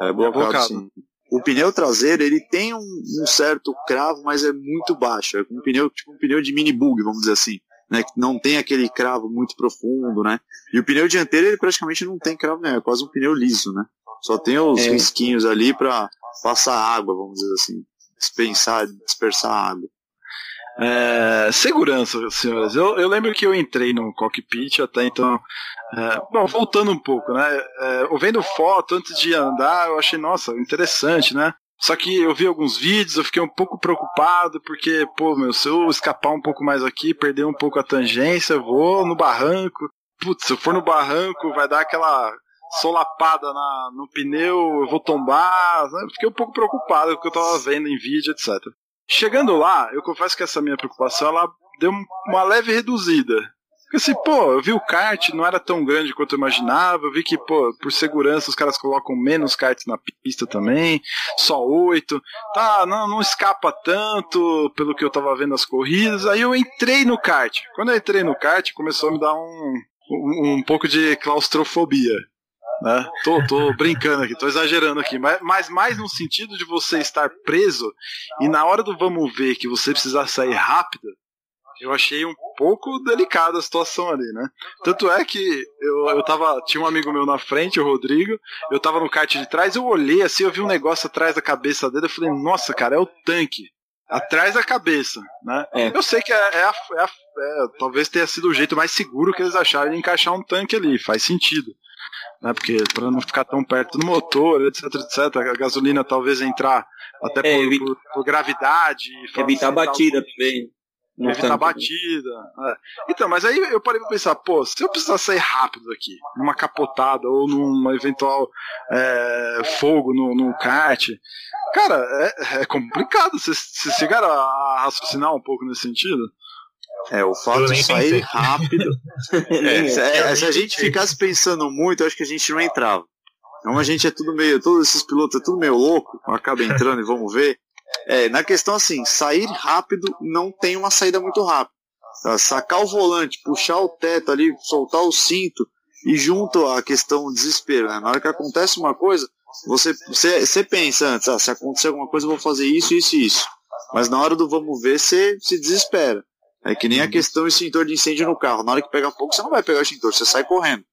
C: É blocado,
B: blocado.
C: O pneu traseiro, ele tem um, um certo cravo, mas é muito baixo. É um pneu, tipo um pneu de mini bug, vamos dizer assim. Né? Que não tem aquele cravo muito profundo, né? E o pneu dianteiro, ele praticamente não tem cravo, né? É quase um pneu liso, né? Só tem os
E: É.
C: risquinhos ali pra passar água, vamos dizer assim. Dispensar, dispersar água.
B: É, segurança, senhores. Eu, eu lembro que eu entrei no cockpit até então. é, bom, voltando um pouco, né? É, eu vendo foto antes de andar, eu achei, nossa, interessante, né? Só que eu vi alguns vídeos, eu fiquei um pouco preocupado, porque, pô, meu, se eu escapar um pouco mais aqui, perder um pouco a tangência, eu vou no barranco. Putz, se eu for no barranco, vai dar aquela solapada na, no pneu, eu vou tombar. Né? Fiquei um pouco preocupado com o que eu tava vendo em vídeo, etc. Chegando lá, eu confesso que essa minha preocupação ela deu uma leve reduzida. Porque assim, pô, eu vi o kart, não era tão grande quanto eu imaginava. Eu vi que, pô, por segurança os caras colocam menos karts na pista também, só oito. Tá, não, não escapa tanto pelo que eu tava vendo as corridas. Aí eu entrei no kart. Quando eu entrei no kart, começou a me dar um, um, um pouco de claustrofobia. Né? Tô, tô brincando aqui, tô exagerando aqui, mas, mas mais no sentido de você estar preso e na hora do vamos ver que você precisar sair rápido, eu achei um pouco delicada a situação ali, né? Tanto é que eu, eu tava. Tinha um amigo meu na frente, o Rodrigo, eu tava no kart de trás, eu olhei assim, eu vi um negócio atrás da cabeça dele, eu falei, nossa, cara, é o tanque. Atrás da cabeça, né?
E: É.
B: Eu sei que é, é a- é a- é, talvez tenha sido o jeito mais seguro que eles acharam de encaixar um tanque ali, faz sentido. Né? Porque para não ficar tão perto do motor, etc, etc, a gasolina talvez entrar até
E: É,
B: por, por- por gravidade.
E: Evitar
B: facilitar
E: batida também.
B: Evitar
E: tanque.
B: batida. é. Então, mas aí eu parei pra pensar, pô, se eu precisar sair rápido aqui, numa capotada ou num eventual é, fogo no, no kart, cara, é, é complicado. Vocês chegaram a, a raciocinar um pouco nesse sentido?
C: É, o fato de sair
F: pensei.
C: rápido. É, se, é, se a gente ficasse pensando muito, eu acho que a gente não entrava. Como a gente é tudo meio, todos esses pilotos é tudo meio louco, acaba entrando e vamos ver. É, na questão assim, sair rápido não tem uma saída muito rápida. Tá? Sacar o volante, puxar o teto ali, soltar o cinto e junto à questão do desespero. Né? Na hora que acontece uma coisa, você, você, você pensa antes, ah, se acontecer alguma coisa eu vou fazer isso, isso e isso. Mas na hora do vamos ver, você se desespera. É que nem a questão do extintor de incêndio no carro. Na hora que pegar fogo, você não vai pegar o extintor, você sai correndo.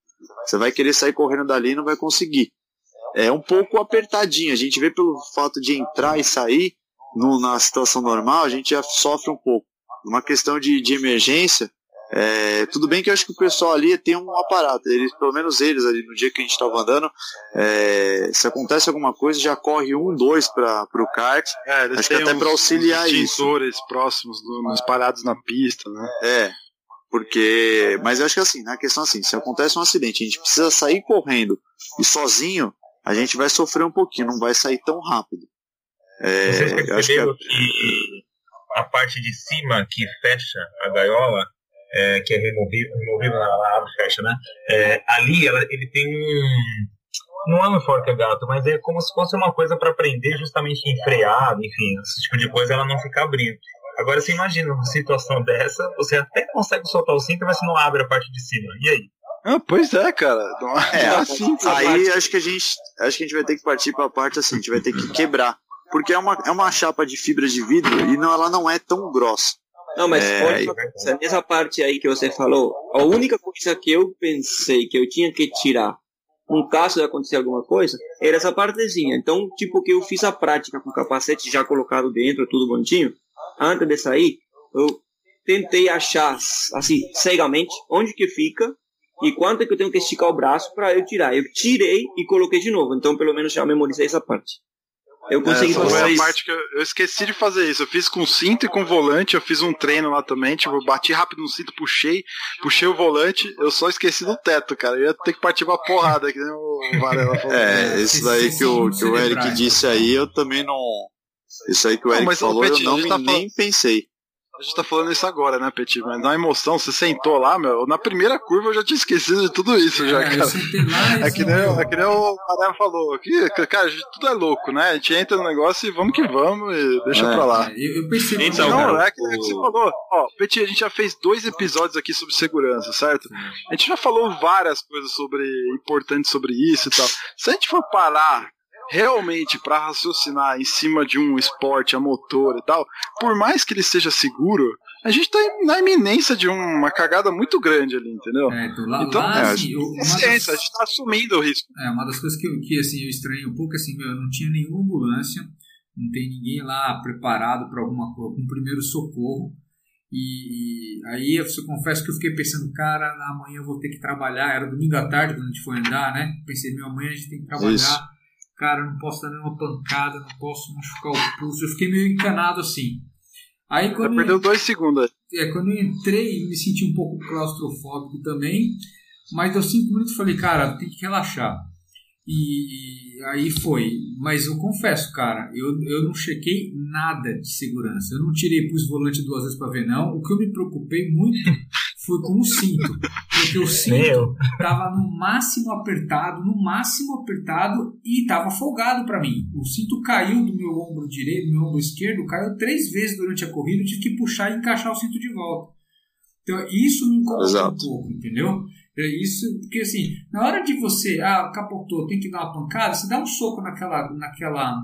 C: Você vai querer sair correndo dali e não vai conseguir. É um pouco apertadinho. A gente vê pelo fato de entrar e sair no- na situação normal, a gente já sofre um pouco. Numa questão de, de emergência, é, tudo bem que eu acho que o pessoal ali tem um aparato. Eles, pelo menos eles ali no dia que a gente estava andando, é, se acontece alguma coisa, já corre um, dois para o kart.
B: É, eles
C: Acho que até pra auxiliar
B: uns
C: isso.
B: extintores próximos, do, espalhados na pista, né?
C: É, porque. Mas eu acho que assim, na questão assim, se acontece um acidente, a gente precisa sair correndo e sozinho, a gente vai sofrer um pouquinho, não vai sair tão rápido. É,
F: Vocês
C: eu acho que
F: perceberam
C: é-
F: que a parte de cima que fecha a gaiola, é, que é removível, removível na na aba fecha, né? É, ali ela, ele tem um. Não é um enforca-gato, mas é como se fosse uma coisa para prender justamente em freado, enfim, esse tipo de coisa ela não fica abrindo. Agora você imagina uma situação dessa, você até consegue soltar o cinto, mas você não abre a parte de cima. E aí?
B: Ah, pois é, cara. Não,
C: É,
B: não é assim,
C: aí acho que a gente acho que a gente vai ter que partir para a parte assim, a gente vai ter que quebrar, porque é uma, é uma chapa de fibra de vidro e não, ela não é tão grossa.
E: Não, mas
C: É,
E: olha, essa, essa parte aí que você falou, a única coisa que eu pensei que eu tinha que tirar no caso de acontecer alguma coisa, era essa partezinha. Então, tipo, que eu fiz a prática com o capacete já colocado dentro, tudo bonitinho, antes de sair, eu tentei achar, assim, cegamente, onde que fica e quanto é que eu tenho que esticar o braço para eu tirar. Eu tirei e coloquei de novo, então pelo menos já memorizei essa parte. Eu consegui
B: Essa
E: por
B: foi a
E: seis.
B: parte que eu, eu esqueci de fazer isso. Eu fiz com cinto e com volante, eu fiz um treino lá também, tipo, bati rápido no cinto, puxei, puxei o volante, eu só esqueci do teto, cara. Eu ia ter que partir uma porrada, que nem o Varela falou.
C: É, isso daí que o, que o Eric disse aí, eu também não. Isso aí que o
B: Não,
C: Eric
B: mas, ô,
C: falou, eu
B: a
C: não
B: tá
C: nem pensei.
B: A gente tá falando isso agora, né, Petit? Mas na emoção, você sentou lá, meu, na primeira curva eu já tinha esquecido de tudo isso, já,
D: É,
B: cara. É que, nem, é que nem o Varela falou, aqui, cara, a gente- tudo é louco, né? A gente entra no negócio e vamos que vamos e deixa
C: É.
B: pra lá.
D: É, eu, percebi
G: Então,
B: não,
G: cara,
B: é que, é que você falou. Ó, Petit, a gente já fez dois episódios aqui sobre segurança, certo? A gente já falou várias coisas sobre importantes sobre isso e tal. Se a gente for parar realmente pra raciocinar em cima de um esporte a motor e tal, por mais que ele seja seguro, a gente tá na iminência de uma cagada muito grande ali, entendeu?
D: É, então, lá,
B: Então,
D: lá,
C: é,
D: assim, eu-
B: É ciência, a
D: das-
B: gente tá assumindo o risco.
D: É, uma das coisas que, eu- que assim, eu estranho um pouco, assim, meu, não tinha nenhuma ambulância, não tem ninguém lá preparado para alguma coisa, algum primeiro socorro. E, e aí eu confesso que eu fiquei pensando, cara, amanhã eu vou ter que trabalhar. Era domingo à tarde quando a gente foi andar, né? Pensei, meu, amanhã a gente tem que trabalhar.
C: Isso.
D: Cara, eu não posso dar nenhuma pancada, não posso machucar o pulso. Eu fiquei meio encanado assim. Aí quando eu
B: perdeu dois segundos.
D: é, quando eu entrei, me senti um pouco claustrofóbico também, mas deu cinco minutos falei, cara, tem que relaxar. E, e aí foi. Mas eu confesso, cara, eu, eu não chequei nada de segurança. Eu não tirei pus volante duas vezes para ver, não. O que eu me preocupei muito foi com o cinto. Porque o cinto
F: eu.
D: tava no máximo apertado, no máximo apertado e tava folgado para mim. O cinto caiu do meu ombro direito, do meu ombro esquerdo, caiu três vezes durante a corrida, eu tive que puxar e encaixar o cinto de volta. Então isso me incomodou
C: Exato.
D: um pouco, entendeu? É isso, porque assim, na hora de você, ah, capotou, tem que dar uma pancada, você dá um soco naquela, naquela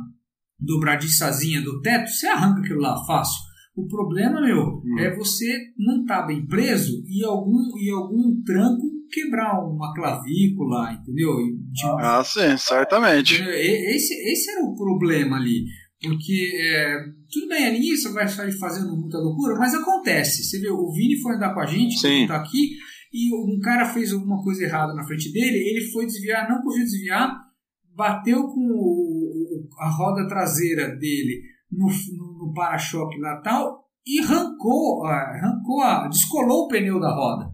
D: dobradiçazinha do teto, você arranca aquilo lá fácil. O problema, meu, é você não estar tá bem preso e algum, e algum tranco quebrar uma clavícula, entendeu? De um-
B: Ah, sim, certamente.
D: Esse, esse era o problema ali. Porque, é, tudo bem, ali isso vai sair fazendo muita loucura, mas acontece. Você vê, o Vini foi andar com a gente,
C: Sim.
D: tá aqui, e um cara fez alguma coisa errada na frente dele, ele foi desviar, não conseguiu desviar, bateu com o- a roda traseira dele no, no, para-choque lá tal, e arrancou, ah, arrancou a, descolou o pneu da roda.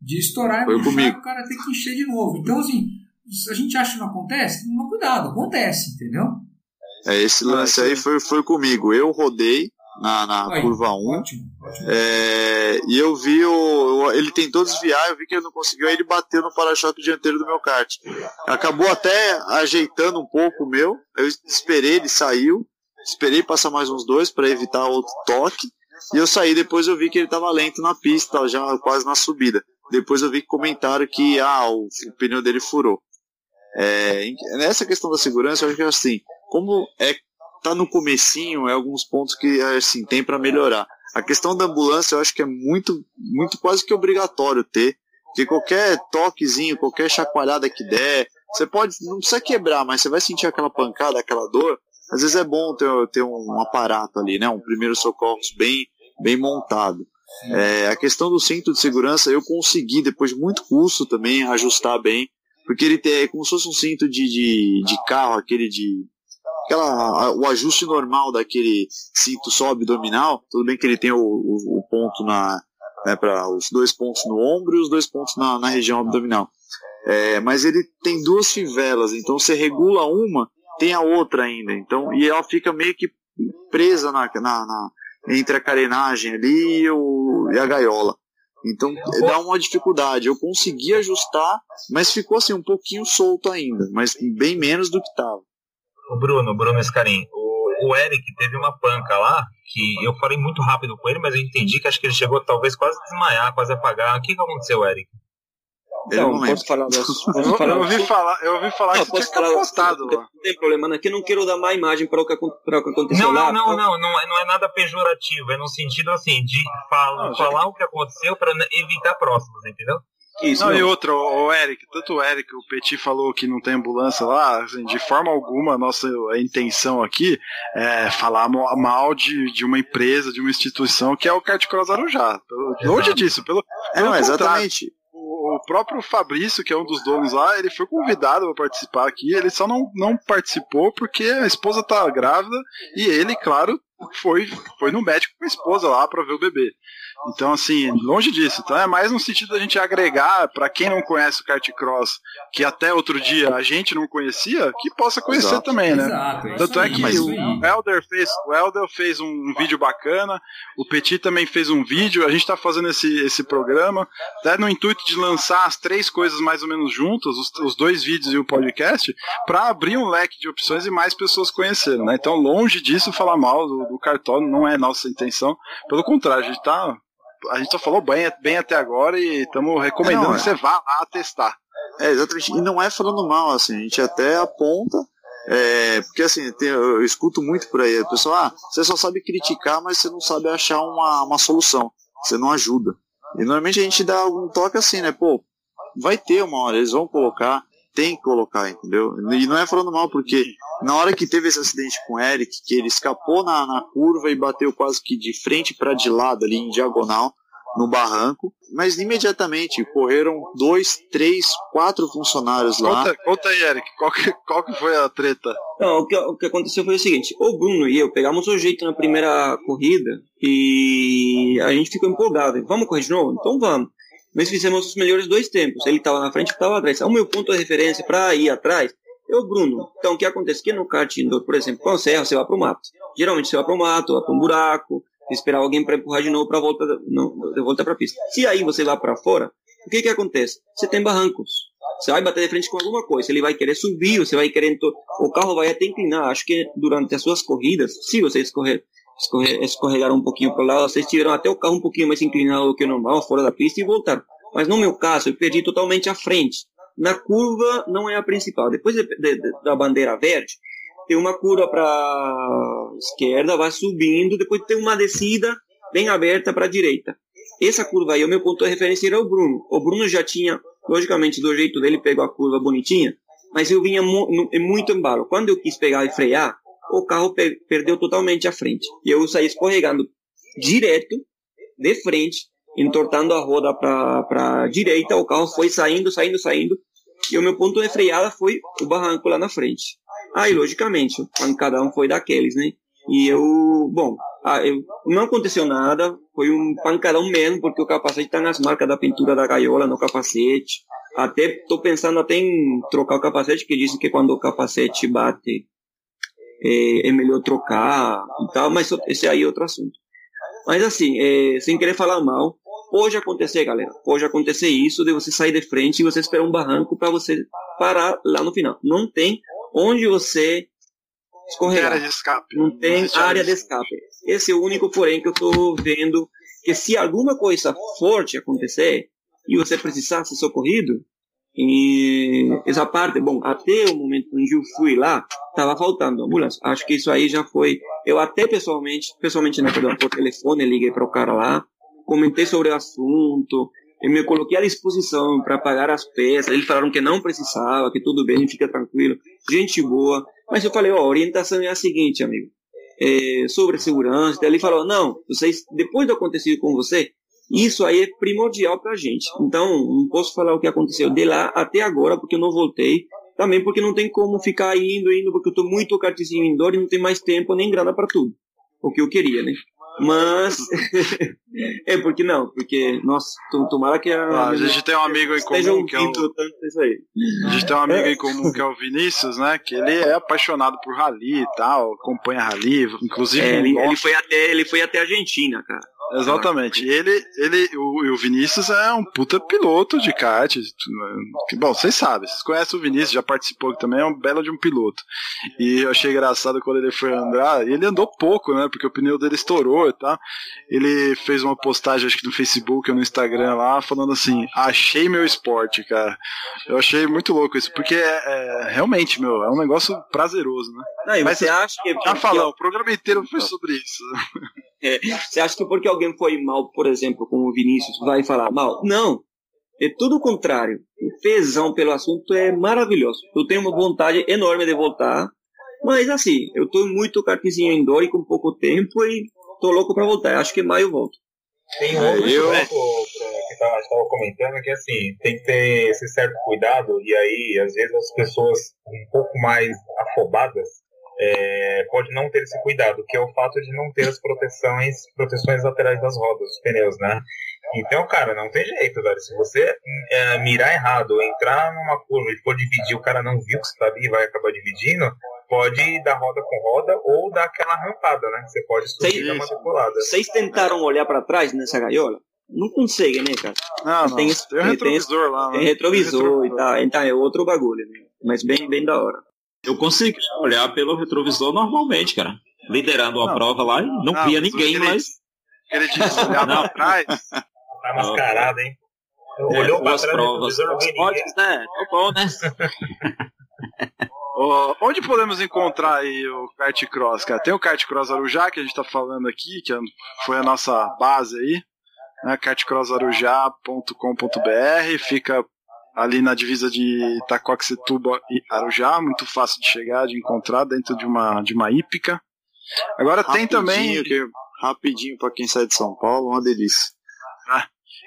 D: De estourar e puxar, o cara tem que encher de novo. Então, assim, se a gente acha que não acontece, não cuidado, acontece, entendeu?
C: É, esse lance aí foi, foi comigo. Eu rodei na, na
D: Aí,
C: curva 1.
D: Ótimo, ótimo.
C: É, e eu vi o. Ele tentou desviar, eu vi que ele não conseguiu, aí ele bateu no para-choque dianteiro do meu kart. Acabou até ajeitando um pouco o meu. Eu esperei, ele saiu. Esperei passar mais uns dois para evitar outro toque. E eu saí, depois eu vi que ele estava lento na pista, já quase na subida. Depois eu vi que comentaram que ah, o, o pneu dele furou. É, nessa questão da segurança, eu acho que é assim, como é tá no comecinho, é alguns pontos que assim tem para melhorar. A questão da ambulância eu acho que é muito, muito quase que obrigatório ter, porque qualquer toquezinho, qualquer chacoalhada que der, você pode, não precisa quebrar, mas você vai sentir aquela pancada, aquela dor. Às vezes é bom ter, ter um aparato ali, né, um primeiro socorros bem, bem montado. É, a questão do cinto de segurança eu consegui depois de muito custo também ajustar bem, porque ele tem é como se fosse um cinto de, de, de carro, aquele de aquela, o ajuste normal daquele cinto só abdominal, tudo bem que ele tem o, o, o ponto na, né, para os dois pontos no ombro e os dois pontos na, na região abdominal. É, mas ele tem duas fivelas, então você regula uma, tem a outra ainda, então e ela fica meio que presa na, na, na- entre a carenagem ali e, o, e a gaiola. Então dá uma dificuldade. Eu consegui ajustar, mas ficou assim um pouquinho solto ainda, mas bem menos do que estava.
F: O Bruno, Bruno Escarim, o, o Eric teve uma panca lá, que eu falei muito rápido com ele, mas eu entendi que acho que ele chegou talvez quase a desmaiar, quase a apagar. O que, que aconteceu, Eric?
C: Eu não
E: Não,
C: lembro.
E: posso falar das.
B: Eu,
E: Posso falar
B: eu ouvi
E: das-
B: falar, eu ouvi falar
E: Não,
B: que
E: posso
B: você tinha
E: falar das- não,
B: lá.
E: não tem problema, não, é que eu não quero dar má imagem para o que, para o que aconteceu
F: Não,
E: lá.
F: não, não, não, não é, não é nada pejorativo, é no sentido assim, de fala-
B: Não, já
F: falar o que aconteceu para evitar próximos, entendeu?
E: Isso,
B: Não,
E: não.
B: e outra, o, o Eric, tanto o Eric, o Petit falou que não tem ambulância lá, assim, de forma alguma a nossa intenção aqui é falar mal de, de uma empresa, de uma instituição que é o Kart Cross Arujá. Longe disso, pelo,
C: É, não,
B: Pelo
C: exatamente.
B: O, próprio Fabrício, que é um dos donos lá, ele foi convidado para participar aqui, ele só não, não participou porque a esposa tá grávida e ele, claro, foi, foi no médico com a esposa lá para ver o bebê. Então, assim, longe disso. Então é mais no sentido da gente agregar para quem não conhece o kart cross, que até outro dia a gente não conhecia, que possa conhecer
C: Exato.
B: também, né?
D: Exato, é
B: Tanto é que
D: aí,
B: o
D: isso aí.
B: Elder fez, o Elder fez um vídeo bacana, o Petit também fez um vídeo, a gente está fazendo esse, esse programa, até no intuito de lançar as três coisas mais ou menos juntas, os, os dois vídeos e o podcast, para abrir um leque de opções e mais pessoas conhecerem, né? Então, longe disso, falar mal do, do cartório não é nossa intenção, pelo contrário, a gente tá. A gente só falou bem, bem até agora e estamos recomendando
C: Não, é.
B: que você vá lá testar.
C: É, exatamente. E não é falando mal, assim, a gente até aponta. É, porque assim, tem- eu escuto muito por aí, a pessoa, ah, você só sabe criticar, mas você não sabe achar uma, uma solução. Você não ajuda. E normalmente a gente dá algum toque assim, né? Pô, vai ter uma hora, eles vão colocar, tem que colocar, entendeu? E não é falando mal, porque na hora que teve esse acidente com o Eric, que ele escapou na, na curva e bateu quase que de frente para de lado ali em diagonal no barranco, mas imediatamente correram dois, três, quatro funcionários lá.
B: Conta, conta aí, Eric, qual que, qual que foi a treta?
E: Não, o que, o que aconteceu foi o seguinte: o Bruno e eu pegamos o jeito na primeira corrida e a gente ficou empolgado. Vamos correr de novo? Então vamos. Nós fizemos os melhores dois tempos. Ele estava na frente e estava atrás. O meu ponto de referência para ir atrás é o Bruno. Então o que acontece? Que no kart indoor, por exemplo, com serra, você vai para o mato. Geralmente você vai para o mato, vai para um buraco, esperar alguém para empurrar de novo para volta, de volta para a pista. Se aí você vai para fora, o que que acontece? Você tem barrancos. Você vai bater de frente com alguma coisa, ele vai querer subir, você vai querer. O carro vai até inclinar. Acho que durante as suas corridas, se você escorrer, escorrer, escorregar um pouquinho para o lado, vocês tiveram até o carro um pouquinho mais inclinado do que o normal, fora da pista e voltaram. Mas no meu caso, eu perdi totalmente a frente. Na curva não é a principal. Depois de- de- de- da bandeira verde, tem uma curva para esquerda, vai subindo, depois tem uma descida bem aberta para a direita. Essa curva aí, o meu ponto de referência era o Bruno. O Bruno já tinha, logicamente, do jeito dele, pegou a curva bonitinha, mas eu vinha mu muito embalo. Quando eu quis pegar e frear, o carro pe- perdeu totalmente a frente. E eu saí escorregando direto, de frente, entortando a roda para a direita, o carro foi saindo, saindo, saindo, e o meu ponto de freada foi o barranco lá na frente. Aí, logicamente, o pancadão foi daqueles, né? E eu, bom, não aconteceu nada, foi um pancadão mesmo, porque o capacete tá nas marcas da pintura da gaiola no capacete. Até tô pensando até em trocar o capacete, que dizem que quando o capacete bate é, é melhor trocar e tal, mas esse aí é outro assunto. Mas assim, é, sem querer falar mal, pode acontecer, galera, pode acontecer isso de você sair de frente e você esperar um barranco para você parar lá no final. Não tem onde você escorregar.
B: área de escape.
E: Não tem área de escape. Esse é o único porém que eu estou vendo que se alguma coisa forte acontecer e você precisar ser socorrido, e essa parte, bom, até o momento onde eu fui lá, estava faltando ambulância. Acho que isso aí já foi. Eu até pessoalmente, pessoalmente não, perdão, por telefone, liguei para o cara lá, comentei sobre o assunto, eu me coloquei à disposição para pagar as peças. Eles falaram que não precisava, que tudo bem, fica tranquilo, gente boa. Mas eu falei, ó, a orientação é a seguinte, amigo, é, sobre segurança. Ele falou, não, vocês, depois do acontecido com você, isso aí é primordial pra gente. Então, não posso falar o que aconteceu de lá até agora, porque eu não voltei. Também porque não tem como ficar indo, indo, porque eu tô muito cartezinho indoor e não tem mais tempo nem grana para tudo. O que eu queria, né? Mas. é, porque não? Porque, nossa, to- tomara que a.
B: Ah, a gente tem um amigo em comum que é o, a gente tem um amigo em comum que é o Vinícius, né? Que ele é apaixonado por rally e tal, acompanha rally, inclusive
E: É, ele, ele, foi até, ele foi até a Argentina, cara.
B: Exatamente. Ele, ele o, o Vinícius é um puta piloto de kart. que, Bom, vocês sabem, vocês conhecem o Vinícius, já participou aqui também, é um belo de um piloto. E eu achei engraçado quando ele foi andar, ele andou pouco, né? Porque o pneu dele estourou e tal. Ele fez uma postagem, acho que no Facebook ou no Instagram lá, falando assim: achei meu esporte, cara. Eu achei muito louco isso, porque é, é- realmente, meu, é um negócio prazeroso, né?
E: Não,
B: Mas
E: você acha que.
B: Já falou, o programa inteiro foi sobre isso.
E: É, você acha que porque alguém foi mal, por exemplo, como o Vinícius, vai falar mal? Não. É tudo o contrário. O tesão pelo assunto é maravilhoso. Eu tenho uma vontade enorme de voltar, mas assim, eu tô muito cartezinho indoor e com pouco tempo e tô louco para voltar. Acho que em maio eu volto.
F: Tem
C: É,
F: outro
C: eu-
F: que a gente estava comentando que assim, tem que ter esse certo cuidado, e aí, às vezes, as pessoas um pouco mais afobadas é, pode não ter esse cuidado, que é o fato de não ter as proteções, proteções laterais das rodas, dos pneus, né? Então, cara, não tem jeito, velho. Se você é, mirar errado, entrar numa curva e for dividir, o cara não viu que você tá ali e vai acabar dividindo, pode dar roda com roda ou dar aquela rampada, né? Você pode subir uma.
E: Vocês tentaram olhar para trás nessa gaiola? Não consegue, né, cara?
B: Não, não.
E: Tem,
B: Tem, retrovisor
E: tem,
B: lá, né?
E: tem retrovisor
B: Tem
E: e tal. Então é outro bagulho, né? Mas bem, bem da hora.
G: Eu consegui olhar pelo retrovisor normalmente, cara. Liderando uma
B: Não.
G: prova lá e não,
B: Não,
G: via ninguém,
B: aquele-
G: mas
B: Ele disse olhar pra
G: Não.
B: trás.
F: Tá mascarado, hein?
G: é,
F: Olhou pra trás do
G: provas.
F: retrovisor, não
G: né? Tá bom, né?
B: Ó, onde podemos encontrar aí o kart cross, cara? Tem o kart cross Arujá que a gente tá falando aqui, que é- foi a nossa base aí, né? kartcrossarujá.com.br, fica ali na divisa de Itacoaxetuba e Arujá, muito fácil de chegar, de encontrar dentro de uma de uma hípica. Agora tem também
C: Rapidinho, que- rapidinho pra quem sai de São Paulo, uma delícia.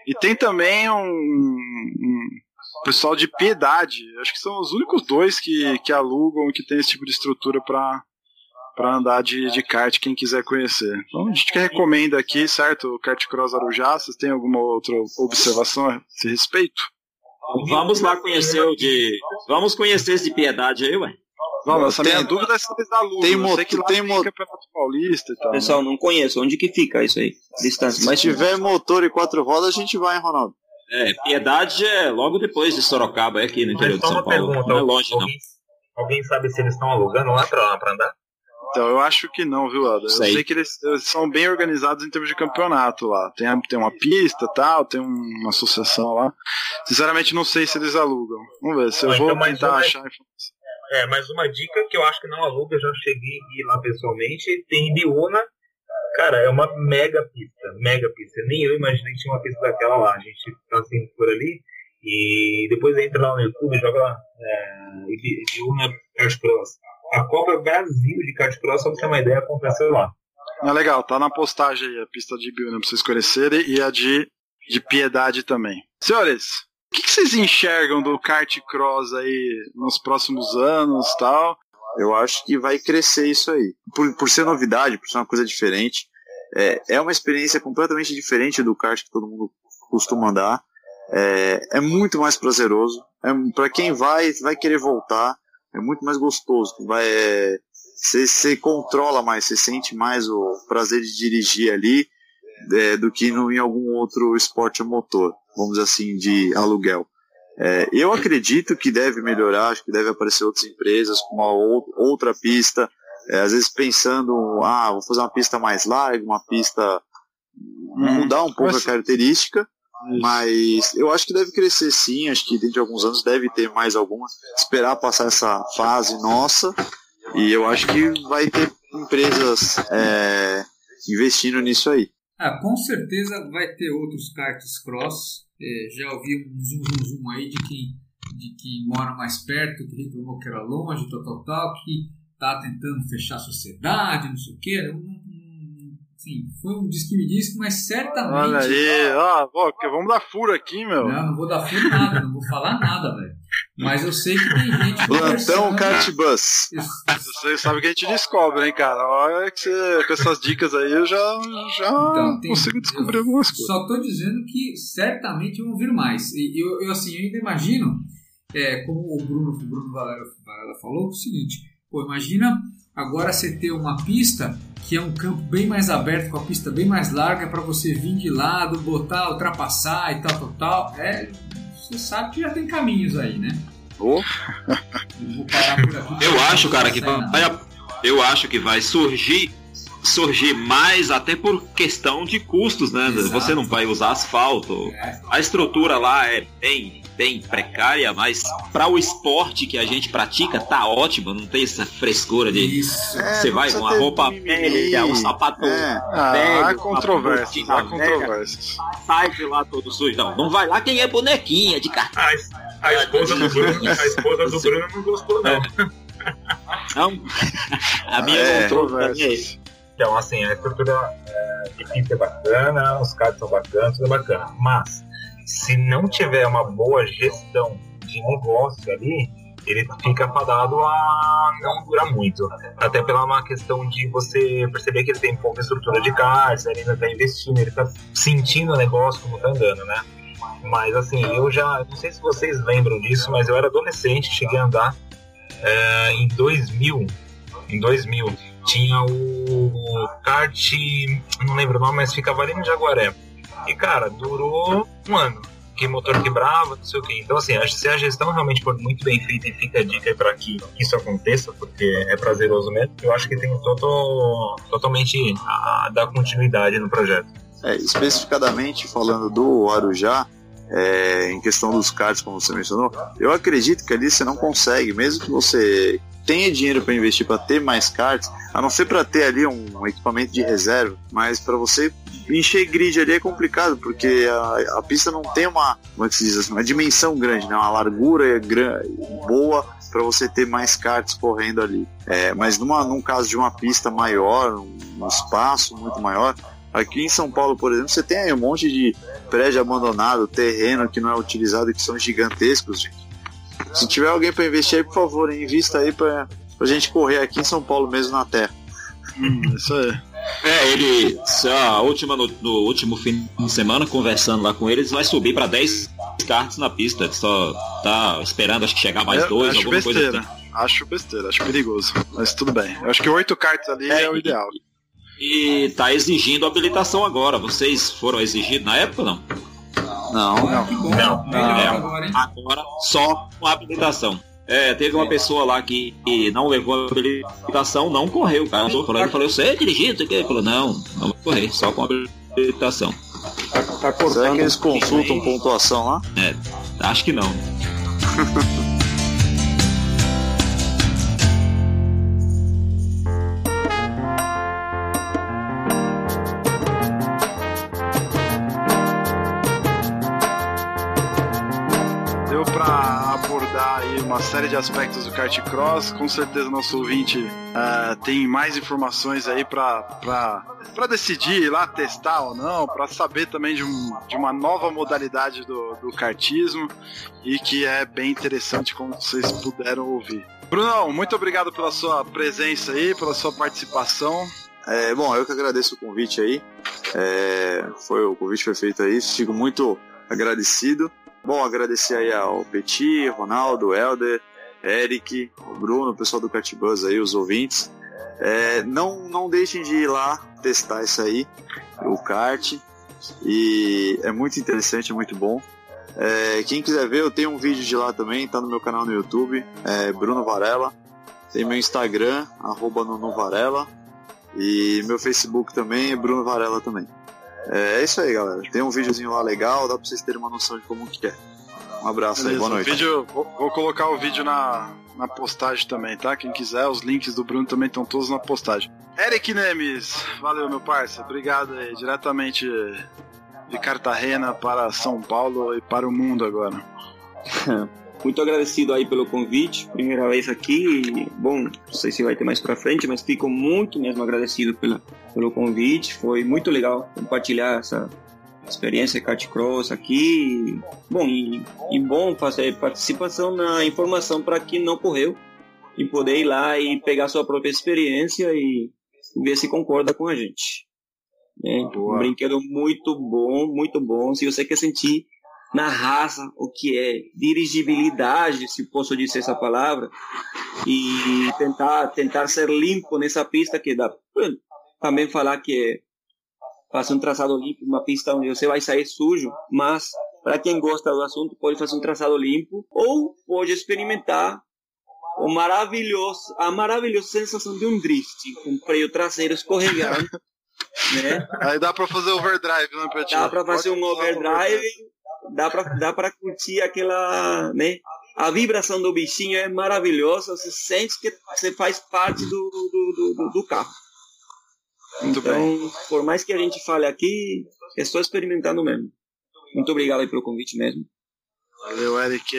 B: E tem também um, um pessoal de piedade. Acho que são os únicos dois que, que alugam, que tem esse tipo de estrutura para para andar de, de kart, quem quiser conhecer. Então a gente que recomenda aqui, certo? O Kart Cross Arujá, vocês têm alguma outra observação a esse respeito?
G: Vamos lá conhecer o de. Vamos conhecer esse de piedade aí, ué.
B: Vamos, essa
C: Tem-
B: minha dúvida é se eles alugam.
C: tem moto-
B: que
C: tem mo-
B: Campeonato Paulista e tal. né?
E: Pessoal, não conheço. Onde que fica isso aí? Distância.
C: Se
E: Mas
C: tiver motor e quatro rodas, a gente vai, hein, Ronaldo?
G: É, piedade é logo depois de Sorocaba, é aqui no interior de São Paulo.
F: pergunta,
G: Não é longe, não.
F: alguém, alguém sabe se eles estão alugando lá pra, pra andar?
B: Então, eu acho que não, viu, Ada? Eu
G: Sei.
B: sei que eles, eles são bem organizados em termos de campeonato lá. Tem, tem uma pista tal, tem um- uma associação lá. Sinceramente, não sei se eles alugam. Vamos ver, se eu
F: Ou
B: vou
F: então
B: tentar
F: uma-
B: achar informação.
F: É, mas uma dica que eu acho que não aluga, eu já cheguei a ir lá pessoalmente, tem Biúna, cara, é uma mega pista, mega pista. Nem eu imaginei que tinha uma pista daquela lá. A gente tá assim por ali e depois entra lá no YouTube e joga lá é, Bi- Biúna Kart Cross. A Copa Brasil de Kart Cross, só pra ter uma ideia, aconteceu lá.
B: Ah, legal, tá na postagem aí a pista de Biúna pra vocês conhecerem e a de, de Piedade também. Senhores, o que, que vocês enxergam do kart cross aí nos próximos anos tal?
C: Eu acho que vai crescer isso aí. Por, por ser novidade, por ser uma coisa diferente. É, é uma experiência completamente diferente do kart que todo mundo costuma andar. É, é muito mais prazeroso. É, para quem vai, vai querer voltar. É muito mais gostoso. Vai, é, você, você controla mais, você sente mais o prazer de dirigir ali é, do que no, em algum outro esporte motor, vamos dizer assim, de aluguel. É, eu acredito que deve melhorar, acho que deve aparecer outras empresas com uma ou- outra pista, é, às vezes pensando, ah, vou fazer uma pista mais larga, uma pista mudar um pouco a característica, mas eu acho que deve crescer sim, acho que dentro de alguns anos deve ter mais alguma, esperar passar essa fase nossa, e eu acho que vai ter empresas é, investindo nisso aí.
D: Ah, com certeza vai ter outros karts cross. É, já ouvi um zoom, zoom, zoom aí de quem, de quem mora mais perto, que reclamou que era longe, tal, tal, tal, que tá tentando fechar a sociedade, não sei o quê. Eu não- Sim, foi um disque me disse, mas certamente.
B: Olha aí, ó, que vamos dar furo aqui, meu.
D: Não, não vou dar furo nada, não vou falar nada, velho. Mas eu sei que tem gente
C: Plantão
D: conversando-
C: Kart Bus.
D: Isso,
B: Você sabe que a gente descobre, hein, cara? Olha que você, com essas dicas aí eu já, já
D: Então, tem-
B: consigo descobrir algumas coisas.
D: Só estou dizendo que certamente vão vir mais. E eu, eu, assim, eu ainda imagino, é, como o Bruno, o Bruno Varela, Varela falou, o seguinte: pô, imagina agora você ter uma pista que é um campo bem mais aberto, com a pista bem mais larga, para você vir de lado, botar, ultrapassar e tal, tal, tal. É, você sabe que já tem caminhos aí, né?
C: Oh.
D: Eu vou parar por aqui.
G: Eu acho, cara, que vai,
D: nada.
G: eu acho que vai surgir surgir mais até por questão de custos, né?
D: Exato.
G: Você não vai usar asfalto.
D: É.
G: A estrutura lá é bem, bem precária, mas para o esporte que a gente pratica tá ótimo, não tem essa frescura de
D: Isso.
C: É,
G: você
C: não
G: vai com a roupa velha, um sapato
C: É.
B: Ah,
G: velho,
B: há controvérsias,
G: uma
B: há controvérsias.
G: sai de lá todo sujo. Não, não vai lá quem é bonequinha de cartão.
F: A, a esposa do Bruno, a esposa do Bruno não gostou, não.
G: Não. A minha
C: É.
G: não trouxe.
F: Então, assim, a estrutura é, de pista é bacana, os carros são bacanas, tudo é bacana. Mas, se não tiver uma boa gestão de negócio ali, ele fica fadado a não durar muito. Até pela uma questão de você perceber que ele tem pouca estrutura de caixa, ele ainda está investindo, ele está sentindo o negócio como está andando, né? Mas assim, eu já, não sei se vocês lembram disso, mas eu era adolescente, cheguei a andar é, em 2000, em 2000, tinha o kart, não lembro o nome, mas ficava ali no Jaguaré. E cara, durou um ano que motor quebrava, não sei o que. Então, assim, se a gestão realmente for muito bem feita e fica a dica para que isso aconteça, porque é prazeroso mesmo, eu acho que tem todo, totalmente a dar continuidade no projeto.
C: É, especificadamente falando do Arujá, é, em questão dos cards, como você mencionou, eu acredito que ali você não consegue, mesmo que você tenha dinheiro para investir para ter mais cards, a não ser para ter ali um equipamento de reserva, mas para você encher grid ali é complicado, porque a, a pista não tem uma, como é que se diz assim, uma dimensão grande, né? uma largura grande, boa para você ter mais karts correndo ali. É, mas numa, num caso de uma pista maior, um espaço muito maior, aqui em São Paulo, por exemplo, você tem aí um monte de prédio abandonado, terreno que não é utilizado, que são gigantescos, gente. Se tiver alguém para investir aí, por favor, invista aí para a gente correr aqui em São Paulo mesmo na terra.
B: Hum, isso aí.
G: É, ele, a última, no, no, último fim de semana, conversando lá com eles, vai subir para 10 karts na pista. Só tá esperando, acho que chegar mais
B: eu
G: dois,
B: acho
G: alguma
B: besteira.
G: coisa assim.
B: Acho besteira, acho perigoso. Mas tudo bem. Eu acho que oito karts ali é,
G: É,
B: o ideal.
G: E tá exigindo habilitação agora. Vocês foram exigidos na época ou não?
C: Não,
D: Que bom.
F: Não.
D: Melhor
G: É.
D: Agora
G: só com habilitação. É, teve uma pessoa lá que, que não levou a habilitação, não correu. Cara, eu falei, eu falei, você é dirigir, não sei o. Ele falou, não, não vai correr, só com habilitação.
E: Tá, tá
C: será
E: cortando.
C: que eles consultam pontuação lá?
G: É, acho que não.
B: de aspectos do kart cross. Com certeza nosso ouvinte ah, tem mais informações aí pra decidir ir lá testar ou não, pra saber também de, um, de uma nova modalidade do, do kartismo e que é bem interessante como vocês puderam ouvir. Brunão, muito obrigado pela sua presença aí, pela sua participação.
C: É, bom, eu que agradeço o convite aí. É, foi o convite foi feito aí, fico muito agradecido. Bom, agradecer aí ao Petit, Ronaldo, Helder, Eric, o Bruno, o pessoal do Catbuzz aí, os ouvintes. É, não, não deixem de ir lá testar isso aí, o kart. E é muito interessante, muito bom. É, quem quiser ver, eu tenho um vídeo de lá também, tá no meu canal no YouTube, é Bruno Varela. Tem meu Instagram, arroba Nuno Varela. E meu Facebook também é Bruno Varela também. É, é isso aí, galera. Tem um videozinho lá legal, dá pra vocês terem uma noção de como que é. Um abraço aí,
B: Beleza,
C: boa
B: o
C: noite.
B: vídeo, vou, vou colocar o vídeo na, na postagem também, tá? Quem quiser, os links do Bruno também estão todos na postagem. Eric Nemes, valeu meu parça, obrigado aí, diretamente de Cartagena para São Paulo e para o mundo agora.
E: Muito agradecido aí pelo convite, primeira vez aqui. Bom, não sei se vai ter mais pra frente, mas fico muito mesmo agradecido pela, pelo convite. Foi muito legal compartilhar essa experiência kart cross aqui. Bom, e, e bom fazer participação na informação para quem não correu e poder ir lá e pegar sua própria experiência e ver se concorda com a gente. É, um brinquedo muito bom, muito bom. Se você quer sentir na raça o que é dirigibilidade, se posso dizer essa palavra, e tentar tentar ser limpo nessa pista que dá. Também falar que é fazer um traçado limpo, uma pista onde você vai sair sujo, mas para quem gosta do assunto pode fazer um traçado limpo ou pode experimentar o maravilhoso, a maravilhosa sensação de um drift com freio traseiro escorregando, né?
B: Aí dá pra fazer overdrive, né, Petit?
E: Dá para fazer
B: Pode
E: um
B: o
E: overdrive, dá para dá para curtir aquela, né? A vibração do bichinho é maravilhosa, você sente que você faz parte do, do, do- do carro.
B: Muito
E: então,
B: bem.
E: por mais que a gente fale aqui, é só experimentando mesmo. Muito obrigado aí pelo convite mesmo.
B: Valeu, Eric.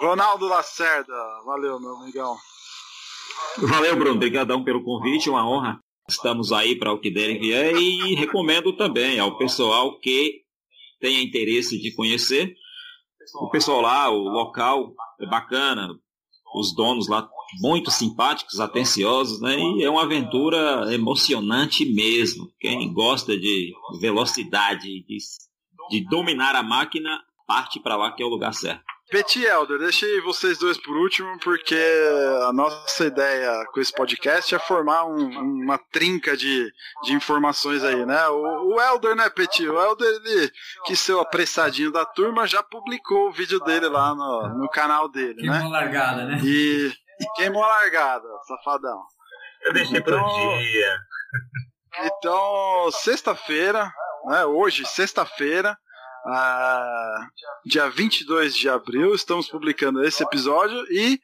B: Ronaldo Lacerda, valeu, meu amigão.
G: Valeu, Bruno. Obrigadão pelo convite, uma honra. Estamos aí para o que der e vier e recomendo também ao pessoal que tenha interesse de conhecer. O pessoal lá, o local é bacana, os donos lá muito simpáticos, atenciosos, né? E é uma aventura emocionante mesmo. Quem gosta de velocidade, de, de dominar a máquina, parte para lá que é o lugar certo.
B: Petit Elder, deixei vocês dois por último, porque a nossa ideia com esse podcast é formar um, uma trinca de, de informações aí, né? O, o Elder, né, Petit? O Elder, ele, que seu apressadinho da turma, já publicou o vídeo dele lá no, no canal dele,
D: Queimou
B: né?
D: Largada, né?
B: E, e queimou a largada, safadão.
F: Eu deixei então, pro dia.
B: Então, sexta-feira, né, hoje, sexta-feira, ah, dia 22 de abril, estamos publicando esse episódio e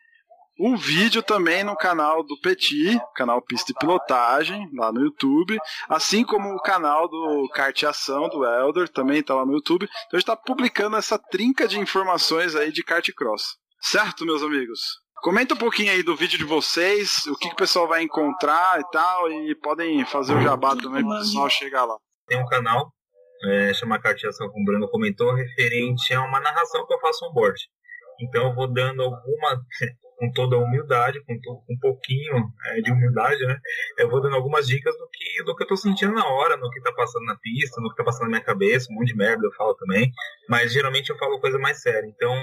B: um vídeo também no canal do Petit, canal Pista e Pilotagem, lá no YouTube, assim como o canal do Karteação, do Elder, também está lá no YouTube. Então a gente está publicando essa trinca de informações aí de kart cross. Certo, meus amigos? Comenta um pouquinho aí do vídeo de vocês, o que, que o pessoal vai encontrar e tal, e podem fazer o jabá também para o pessoal chegar lá.
F: Tem um canal é, chama Carteação, como o Bruno comentou, referente a uma narração que eu faço on board. Então eu vou dando alguma, com toda a humildade, com, to, com um pouquinho é, de humildade, né? Eu vou dando algumas dicas do que, do que eu tô sentindo na hora, no que tá passando na pista, no que tá passando na minha cabeça, um monte de merda eu falo também, mas geralmente eu falo coisa mais séria. Então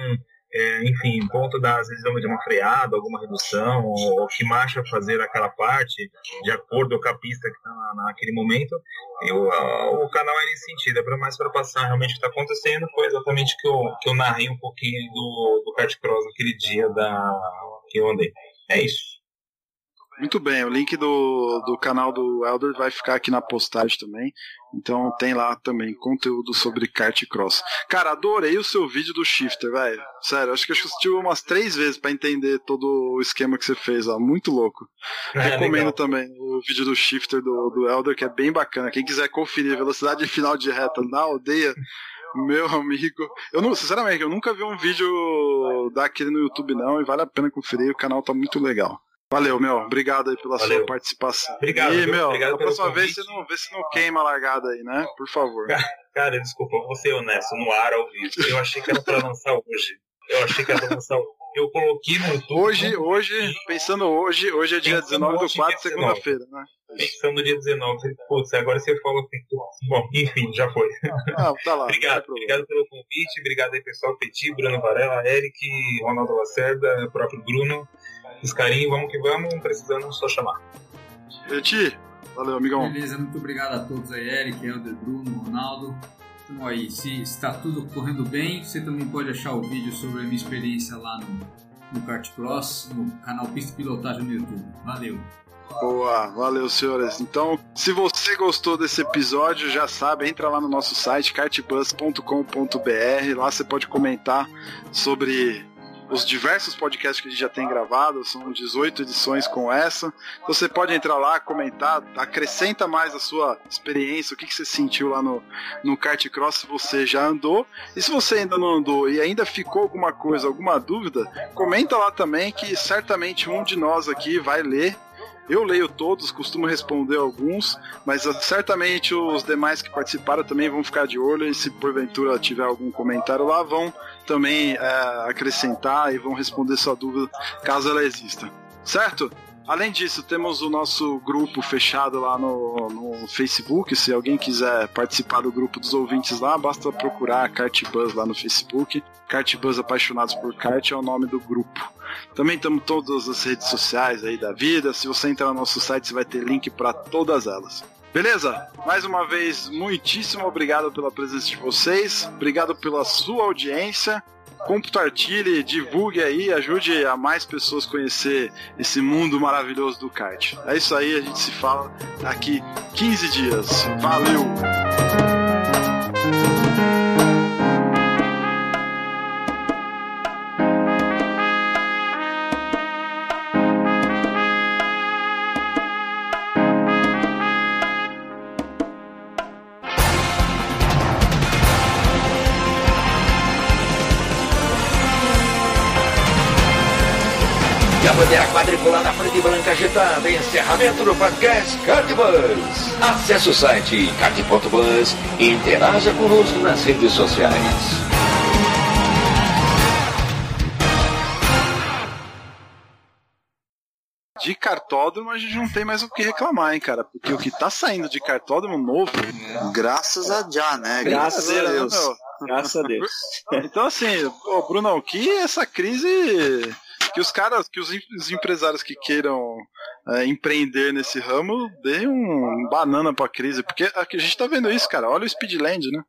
F: é, enfim, ponto da, às de uma freada, alguma redução, ou, ou, que marcha fazer aquela parte, de acordo com a pista que está na, naquele momento. E o, o canal é nesse sentido, é mais para passar realmente o que está acontecendo. Foi exatamente que eu, que eu narrei um pouquinho do, do kart cross naquele dia da, que eu andei. É isso.
B: Muito bem, o link do, do canal do Elder vai ficar aqui na postagem também. Então tem lá também conteúdo sobre kart cross. Cara, adorei o seu vídeo do shifter, velho. Sério, acho que eu assisti umas três vezes para entender todo o esquema que você fez lá. Muito louco. É, Recomendo legal. também o vídeo do shifter do, do Elder, que é bem bacana. Quem quiser conferir velocidade final de reta na aldeia. Meu amigo, eu não, sinceramente, eu nunca vi um vídeo daquele no YouTube não e vale a pena conferir, o canal tá muito legal. Valeu, meu. Obrigado aí pela Valeu. sua participação.
F: Obrigado.
B: E, meu,
F: obrigado
B: da próxima vez você não, vê se não queima a largada aí, né? Por favor.
F: Cara, desculpa, vou ser honesto, no ar ao vivo. Eu achei que era pra lançar hoje. Eu achei que era pra lançar Eu coloquei no YouTube.
B: Hoje, hoje, pensando hoje, hoje é dia 19 do 4, segunda-feira, né?
F: Pensando no dia 19. Putz, agora você fala que. Bom, enfim, já foi.
B: Ah, tá lá.
F: obrigado, obrigado pelo convite, obrigado aí, pessoal. Petit, Bruno Varela, Eric, Ronaldo Lacerda, próprio Bruno. Carinho, vamos que vamos, precisando só chamar.
B: Petit, valeu, amigão.
D: Beleza, muito obrigado a todos aí, Eric, Helder, Bruno, Ronaldo. Então aí, se está tudo correndo bem, você também pode achar o vídeo sobre a minha experiência lá no, no Kart Cross, no canal Pista Pilotagem no YouTube. Valeu!
B: Boa, valeu senhores. Então, se você gostou desse episódio, já sabe, entra lá no nosso site kartbus.com.br, lá você pode comentar sobre os diversos podcasts que a gente já tem gravado, são 18 edições com essa. Você pode entrar lá, comentar, acrescenta mais a sua experiência, o que, que você sentiu lá no, no kart cross se você já andou. E se você ainda não andou e ainda ficou alguma coisa, alguma dúvida, comenta lá também que certamente um de nós aqui vai ler eu leio todos, costumo responder alguns, mas certamente os demais que participaram também vão ficar de olho e se porventura tiver algum comentário lá, vão também é, acrescentar e vão responder sua dúvida caso ela exista. Certo? Além disso, temos o nosso grupo fechado lá no, no Facebook. Se alguém quiser participar do grupo dos ouvintes lá, basta procurar Kart Buzz lá no Facebook. Kart Buzz Apaixonados por Kart é o nome do grupo. Também estamos todas as redes sociais aí da vida. Se você entrar no nosso site, você vai ter link para todas elas. Beleza? Mais uma vez, muitíssimo obrigado pela presença de vocês. Obrigado pela sua audiência compartilhe, divulgue aí, ajude a mais pessoas conhecer esse mundo maravilhoso do kart. É isso aí, a gente se fala daqui 15 dias. Valeu!
H: Bandeira quadriculada preta e branca agitada. Encerramento do podcast Cartbus. Acesse o site card.bus e interaja conosco nas redes sociais.
B: De cartódromo a gente não tem mais o que reclamar, hein, cara? Porque o que tá saindo de cartódromo novo.
C: Graças a já, né?
E: Graças a Deus.
B: meu.
E: Graças a Deus.
B: Então, assim, pô, Bruno, que essa crise. Que os caras, que os, os empresários que queiram é, empreender nesse ramo deem um banana pra crise. Porque aqui a gente tá vendo isso, cara. Olha o Speedland, né?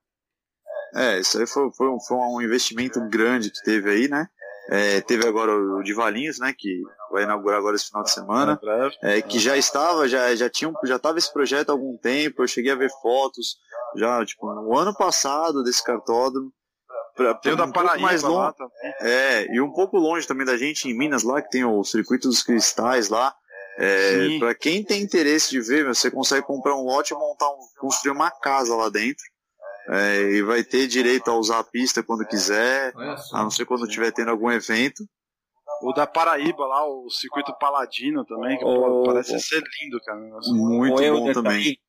C: É, isso aí foi, foi, um, foi um investimento grande que teve aí, né? É, teve agora o de Valinhos, né? Que vai inaugurar agora esse final de semana.
B: É.
C: É, que já estava, já, já tinha, um- já estava esse projeto há algum tempo, eu cheguei a ver fotos, já, tipo, no ano passado desse cartódromo. Pra,
B: Tem o da
C: um
B: Paraíba
C: mais
B: lá
C: longe,
B: também.
C: é, e um pouco longe também da gente, em Minas lá, que tem o circuito dos cristais lá. É, para quem tem interesse de ver, você consegue comprar um lote e montar um, construir uma casa lá dentro. É, e vai ter direito a usar a pista quando quiser, a não ser quando estiver tendo algum evento.
B: O da Paraíba lá, o circuito Paladino também, que
E: Oh,
B: parece
E: oh.
B: ser lindo, cara.
C: Muito bom também.
E: detalhe,